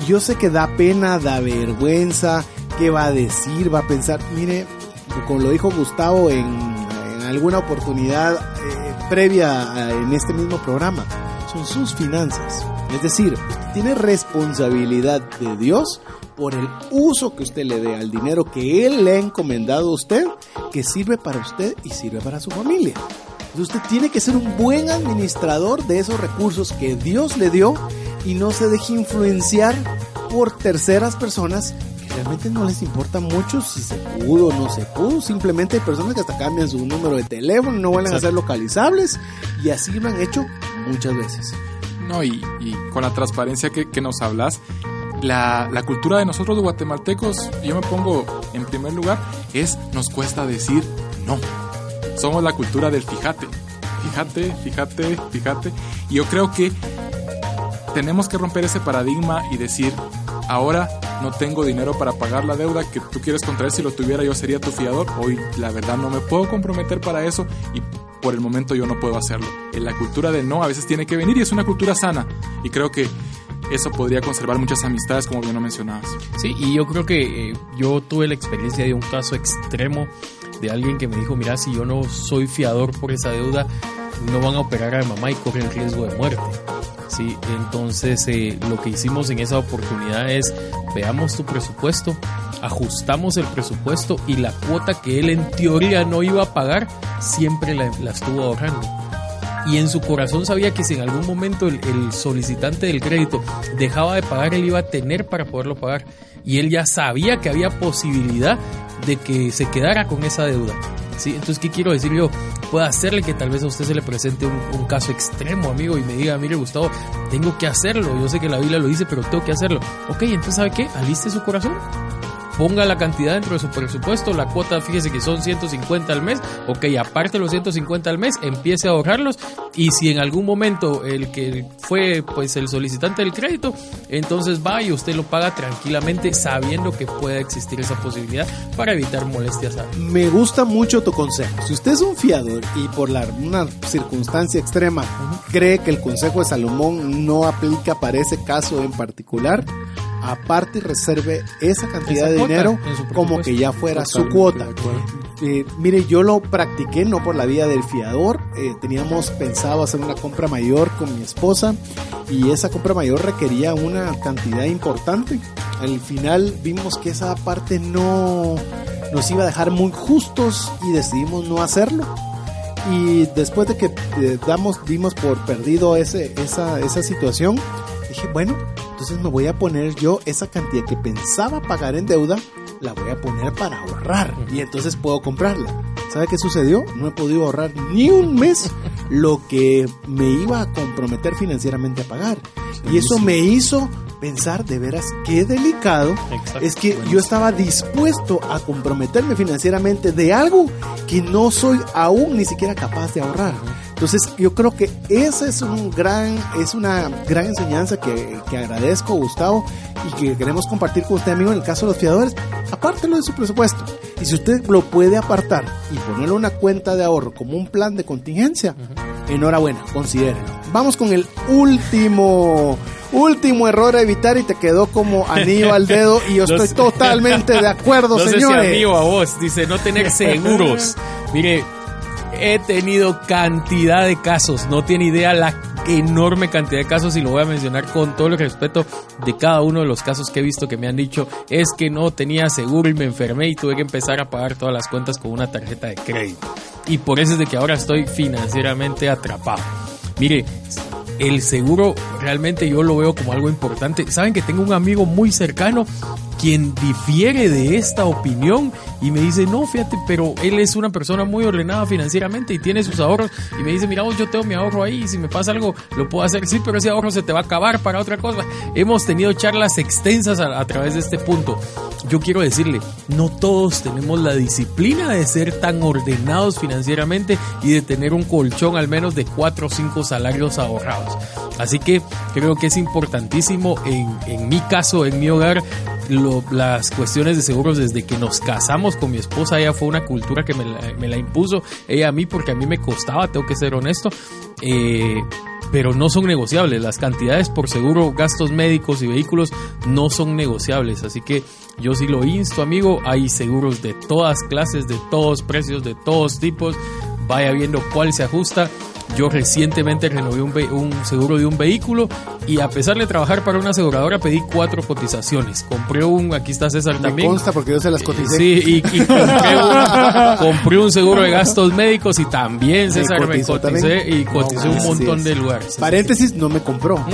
Yo sé que da pena, da vergüenza, qué va a decir, va a pensar, mire, como lo dijo Gustavo en, alguna oportunidad eh, previa en este mismo programa, son sus finanzas. Es decir, tiene responsabilidad de Dios por el uso que usted le dé al dinero que Él le ha encomendado a usted, que sirve para usted y sirve para su familia. Entonces usted tiene que ser un buen administrador de esos recursos que Dios le dio y no se deje influenciar por terceras personas que realmente no les importa mucho si se pudo o no se pudo. Simplemente hay personas que hasta cambian su número de teléfono, no vuelven a ser localizables y así lo han hecho muchas veces. No, y, y con la transparencia que, que nos hablas, la, la, cultura de nosotros los guatemaltecos, yo me pongo en primer lugar, es nos cuesta decir no. Somos la cultura del fíjate, fíjate, fíjate, fíjate. Y yo creo que tenemos que romper ese paradigma y decir, ahora no tengo dinero para pagar la deuda que tú quieres contraer, si lo tuviera yo sería tu fiador, hoy la verdad no me puedo comprometer para eso y por el momento yo no puedo hacerlo. En la cultura del no a veces tiene que venir y es una cultura sana y creo que eso podría conservar muchas amistades, como bien lo mencionabas. Sí, y yo creo que eh, yo tuve la experiencia de un caso extremo de alguien que me dijo, mira, si yo no soy fiador por esa deuda, no van a operar a mamá y corren riesgo de muerte. Sí, entonces eh, lo que hicimos en esa oportunidad es, veamos tu presupuesto, ajustamos el presupuesto y la cuota que él en teoría no iba a pagar, siempre la, la estuvo ahorrando y en su corazón sabía que si en algún momento el, el, solicitante del crédito dejaba de pagar, él iba a tener para poderlo pagar. Y él ya sabía que había posibilidad de que se quedara con esa deuda. Entonces, ¿qué quiero decir yo? Puede hacerle que tal vez a usted se le presente un, un, caso extremo, amigo, y me diga, mire, Gustavo, tengo que hacerlo. Yo sé que la Biblia lo dice, pero tengo que hacerlo. Ok, entonces, ¿sabe qué? Aliste su corazón ponga la cantidad dentro de su presupuesto, la cuota, fíjese que son 150 al mes, ok, aparte los 150 al mes, empiece a ahorrarlos y si en algún momento el que fue pues el solicitante del crédito, entonces va y usted lo paga tranquilamente sabiendo que pueda existir esa posibilidad para evitar molestias. Me gusta mucho tu consejo. Si usted es un fiador y por la, una circunstancia extrema uh -huh. cree que el consejo de Salomón no aplica para ese caso en particular, aparte reserve esa cantidad esa de dinero como que ya fuera su cuota. Eh, mire, yo lo practiqué no por la vía del fiador, eh, teníamos pensado hacer una compra mayor con mi esposa y esa compra mayor requería una cantidad importante. Al final vimos que esa parte no nos iba a dejar muy justos y decidimos no hacerlo. Y después de que eh, damos, dimos por perdido ese, esa, esa situación, dije, bueno, entonces me voy a poner yo esa cantidad que pensaba pagar en deuda, la voy a poner para ahorrar y entonces puedo comprarla. ¿Sabe qué sucedió? No he podido ahorrar ni un mes lo que me iba a comprometer financieramente a pagar. Y eso me hizo pensar de veras qué delicado Exacto. es que yo estaba dispuesto a comprometerme financieramente de algo que no soy aún ni siquiera capaz de ahorrar. Entonces yo creo que esa es un gran, es una gran enseñanza que, que, agradezco Gustavo y que queremos compartir con usted amigo en el caso de los fiadores, apártelo de su presupuesto. Y si usted lo puede apartar y ponerlo en una cuenta de ahorro como un plan de contingencia, uh -huh. enhorabuena, considérelo. Vamos con el último último error a evitar y te quedó como anillo al dedo y yo *laughs* estoy totalmente de acuerdo, *laughs* no señores. Sé si amigo a vos, dice no tener seguros. *laughs* Mire, he tenido cantidad de casos, no tiene idea la enorme cantidad de casos y lo voy a mencionar con todo el respeto de cada uno de los casos que he visto que me han dicho es que no tenía seguro y me enfermé y tuve que empezar a pagar todas las cuentas con una tarjeta de crédito. Y por eso es de que ahora estoy financieramente atrapado. Mire, el seguro realmente yo lo veo como algo importante. Saben que tengo un amigo muy cercano quien difiere de esta opinión y me dice, no, fíjate, pero él es una persona muy ordenada financieramente y tiene sus ahorros y me dice, mira, vos, yo tengo mi ahorro ahí y si me pasa algo lo puedo hacer, sí, pero ese ahorro se te va a acabar para otra cosa. Hemos tenido charlas extensas a, través de este punto. Yo quiero decirle, no todos tenemos la disciplina de ser tan ordenados financieramente y de tener un colchón al menos de 4 o 5 salarios ahorrados. Así que creo que es importantísimo en, en mi caso, en mi hogar, lo, las cuestiones de seguros desde que nos casamos con mi esposa, ella fue una cultura que me la, impuso, ella a mí porque a mí me costaba, tengo que ser honesto, eh, pero no son negociables, las cantidades por seguro, gastos médicos y vehículos no son negociables, así que yo sí lo insto amigo, hay seguros de todas clases, de todos precios, de todos tipos, vaya viendo cuál se ajusta Yo recientemente renové un, un seguro de un vehículo y a pesar de trabajar para una aseguradora pedí cuatro cotizaciones. Compré un, aquí está César Me también. consta porque yo se las coticé. Sí, y, y compré, un, compré un seguro de gastos médicos y también Me César me cotizó coticé también. y coticé No, un así montón es. de lugares. Paréntesis, no me compró,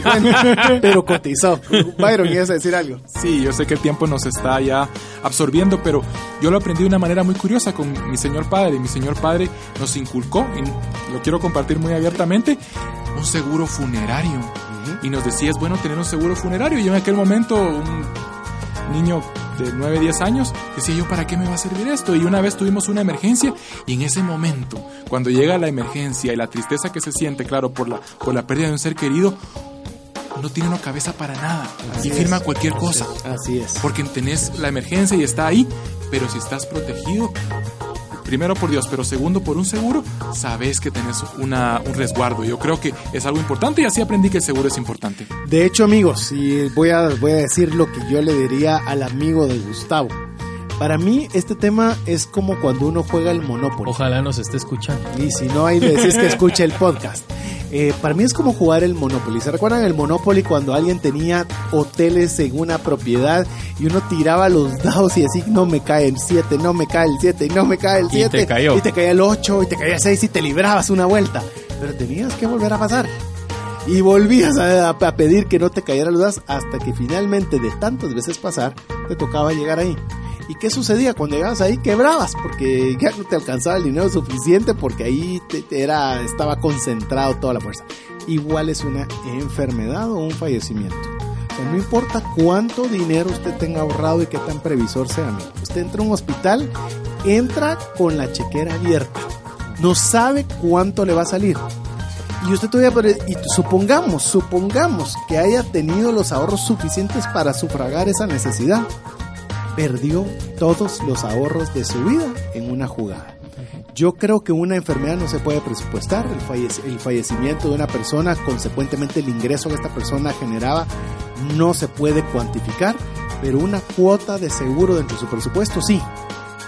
*laughs* pero cotizó. Byron, ¿quieres decir algo? Sí, yo sé que el tiempo nos está ya absorbiendo, pero yo lo aprendí de una manera muy curiosa con mi señor padre. Mi señor padre nos inculcó, y lo quiero compartir muy abiertamente, un seguro funerario. Y nos decía, es bueno tener un seguro funerario. Y en aquel momento, un niño de 9, 10 años, decía yo, ¿para qué me va a servir esto? Y una vez tuvimos una emergencia y en ese momento, cuando llega la emergencia y la tristeza que se siente, claro, por la, por la pérdida de un ser querido, no tiene una cabeza para nada Así y firma es. cualquier cosa. Así es. Porque tenés la emergencia y está ahí, pero si estás protegido, primero por Dios, pero segundo por un seguro, sabes que tenés una, un resguardo. Yo creo que es algo importante y así aprendí que el seguro es importante. De hecho, amigos, y voy a, voy a decir lo que yo le diría al amigo de Gustavo. Para mí, este tema es como cuando uno juega el Monopoly. Ojalá nos esté escuchando. Y si no, ahí decís que escuche el podcast. Eh, para mí es como jugar el Monopoly. ¿Se recuerdan el Monopoly cuando alguien tenía hoteles en una propiedad y uno tiraba los dados y así no me cae el 7, no me cae el 7 y no me cae el Y 7? te cayó. Y te caía el 8 y te caía el 6 y te librabas una vuelta. Pero tenías que volver a pasar. Y volvías a, a pedir que no te cayeran los dados hasta que finalmente de tantas veces pasar te tocaba llegar ahí. ¿Y qué sucedía? Cuando llegabas ahí quebrabas porque ya no te alcanzaba el dinero suficiente porque ahí te- te era, estaba concentrado toda la fuerza. Igual es una enfermedad o un fallecimiento. O sea, no importa cuánto dinero usted tenga ahorrado y qué tan previsor sea. amigo. Usted entra a un hospital, entra con la chequera abierta. No sabe cuánto le va a salir. Y usted todavía, y supongamos, supongamos que haya tenido los ahorros suficientes para sufragar esa necesidad perdió todos los ahorros de su vida en una jugada. Yo creo que una enfermedad no se puede presupuestar, el, fallec- el fallecimiento de una persona, consecuentemente el ingreso que esta persona generaba, no se puede cuantificar, pero una cuota de seguro dentro de su presupuesto sí.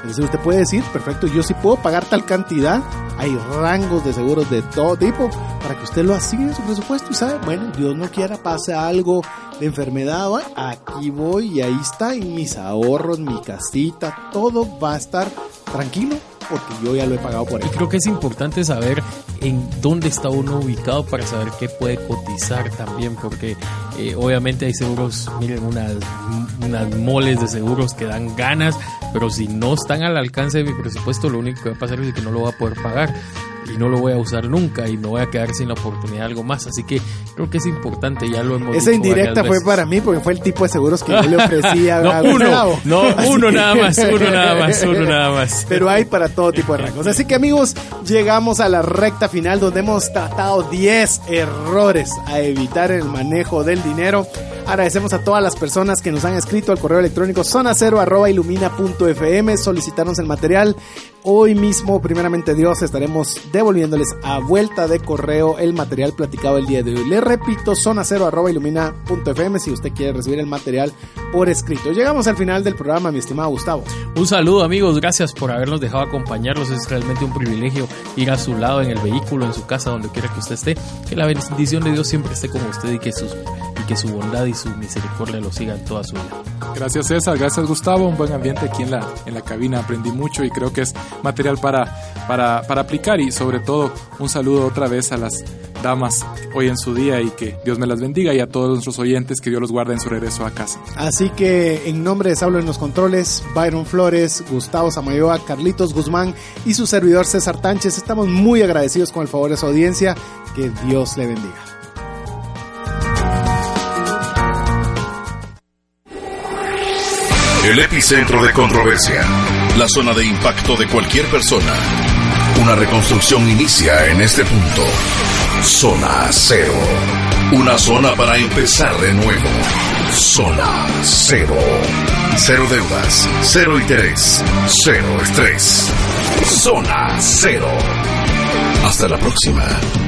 Es decir, usted puede decir, perfecto, yo sí puedo pagar tal cantidad, hay rangos de seguros de todo tipo, para que usted lo asigne en su presupuesto y sabe, bueno, Dios no quiera, pase algo de enfermedad, bueno, aquí voy y ahí está, y mis ahorros, mi casita, todo va a estar tranquilo, porque yo ya lo he pagado por Y él. creo que es importante saber en dónde está uno ubicado para saber qué puede cotizar también, porque eh, obviamente hay seguros, miren, unas, unas moles de seguros que dan ganas, pero si no están al alcance de mi presupuesto, lo único que va a pasar es que no lo voy a poder pagar y no lo voy a usar nunca y me voy a quedar sin la oportunidad de algo más. Así que creo que es importante, ya lo hemos Esa indirecta fue para mí porque fue el tipo de seguros que yo le *laughs* ofrecía No, a uno, no, uno nada más, uno nada más, uno *laughs* nada más. Pero hay para todo tipo de rangos. Así que amigos, llegamos a la recta final donde hemos tratado 10 errores a evitar en el manejo del dinero. Agradecemos a todas las personas que nos han escrito al correo electrónico zona cero arroba ilumina punto fm, solicitarnos el material. Hoy mismo, primeramente Dios, estaremos devolviéndoles a vuelta de correo el material platicado el día de hoy. Le repito, zona cero arroba ilumina punto fm si usted quiere recibir el material por escrito. Llegamos al final del programa, mi estimado Gustavo. Un saludo amigos, gracias por habernos dejado acompañarlos. Es realmente un privilegio ir a su lado en el vehículo, en su casa, donde quiera que usted esté. Que la bendición de Dios siempre esté con usted y que, sus, que su bondad y su misericordia lo sigan toda su vida. Gracias César, gracias Gustavo, un buen ambiente aquí en la, en la cabina, aprendí mucho y creo que es material para, para, para aplicar y sobre todo un saludo otra vez a las damas hoy en su día y que Dios me las bendiga y a todos nuestros oyentes que Dios los guarde en su regreso a casa. Así que en nombre de Saulo en los controles, Byron Flores, Gustavo Samayoa, Carlitos Guzmán y su servidor César Tánchez, estamos muy agradecidos con el favor de su audiencia. Que Dios le bendiga. El epicentro de controversia. La zona de impacto de cualquier persona. Una reconstrucción inicia en este punto. Zona cero. Una zona para empezar de nuevo. Zona cero. Cero deudas. Cero interés. Cero estrés. Zona cero. Hasta la próxima.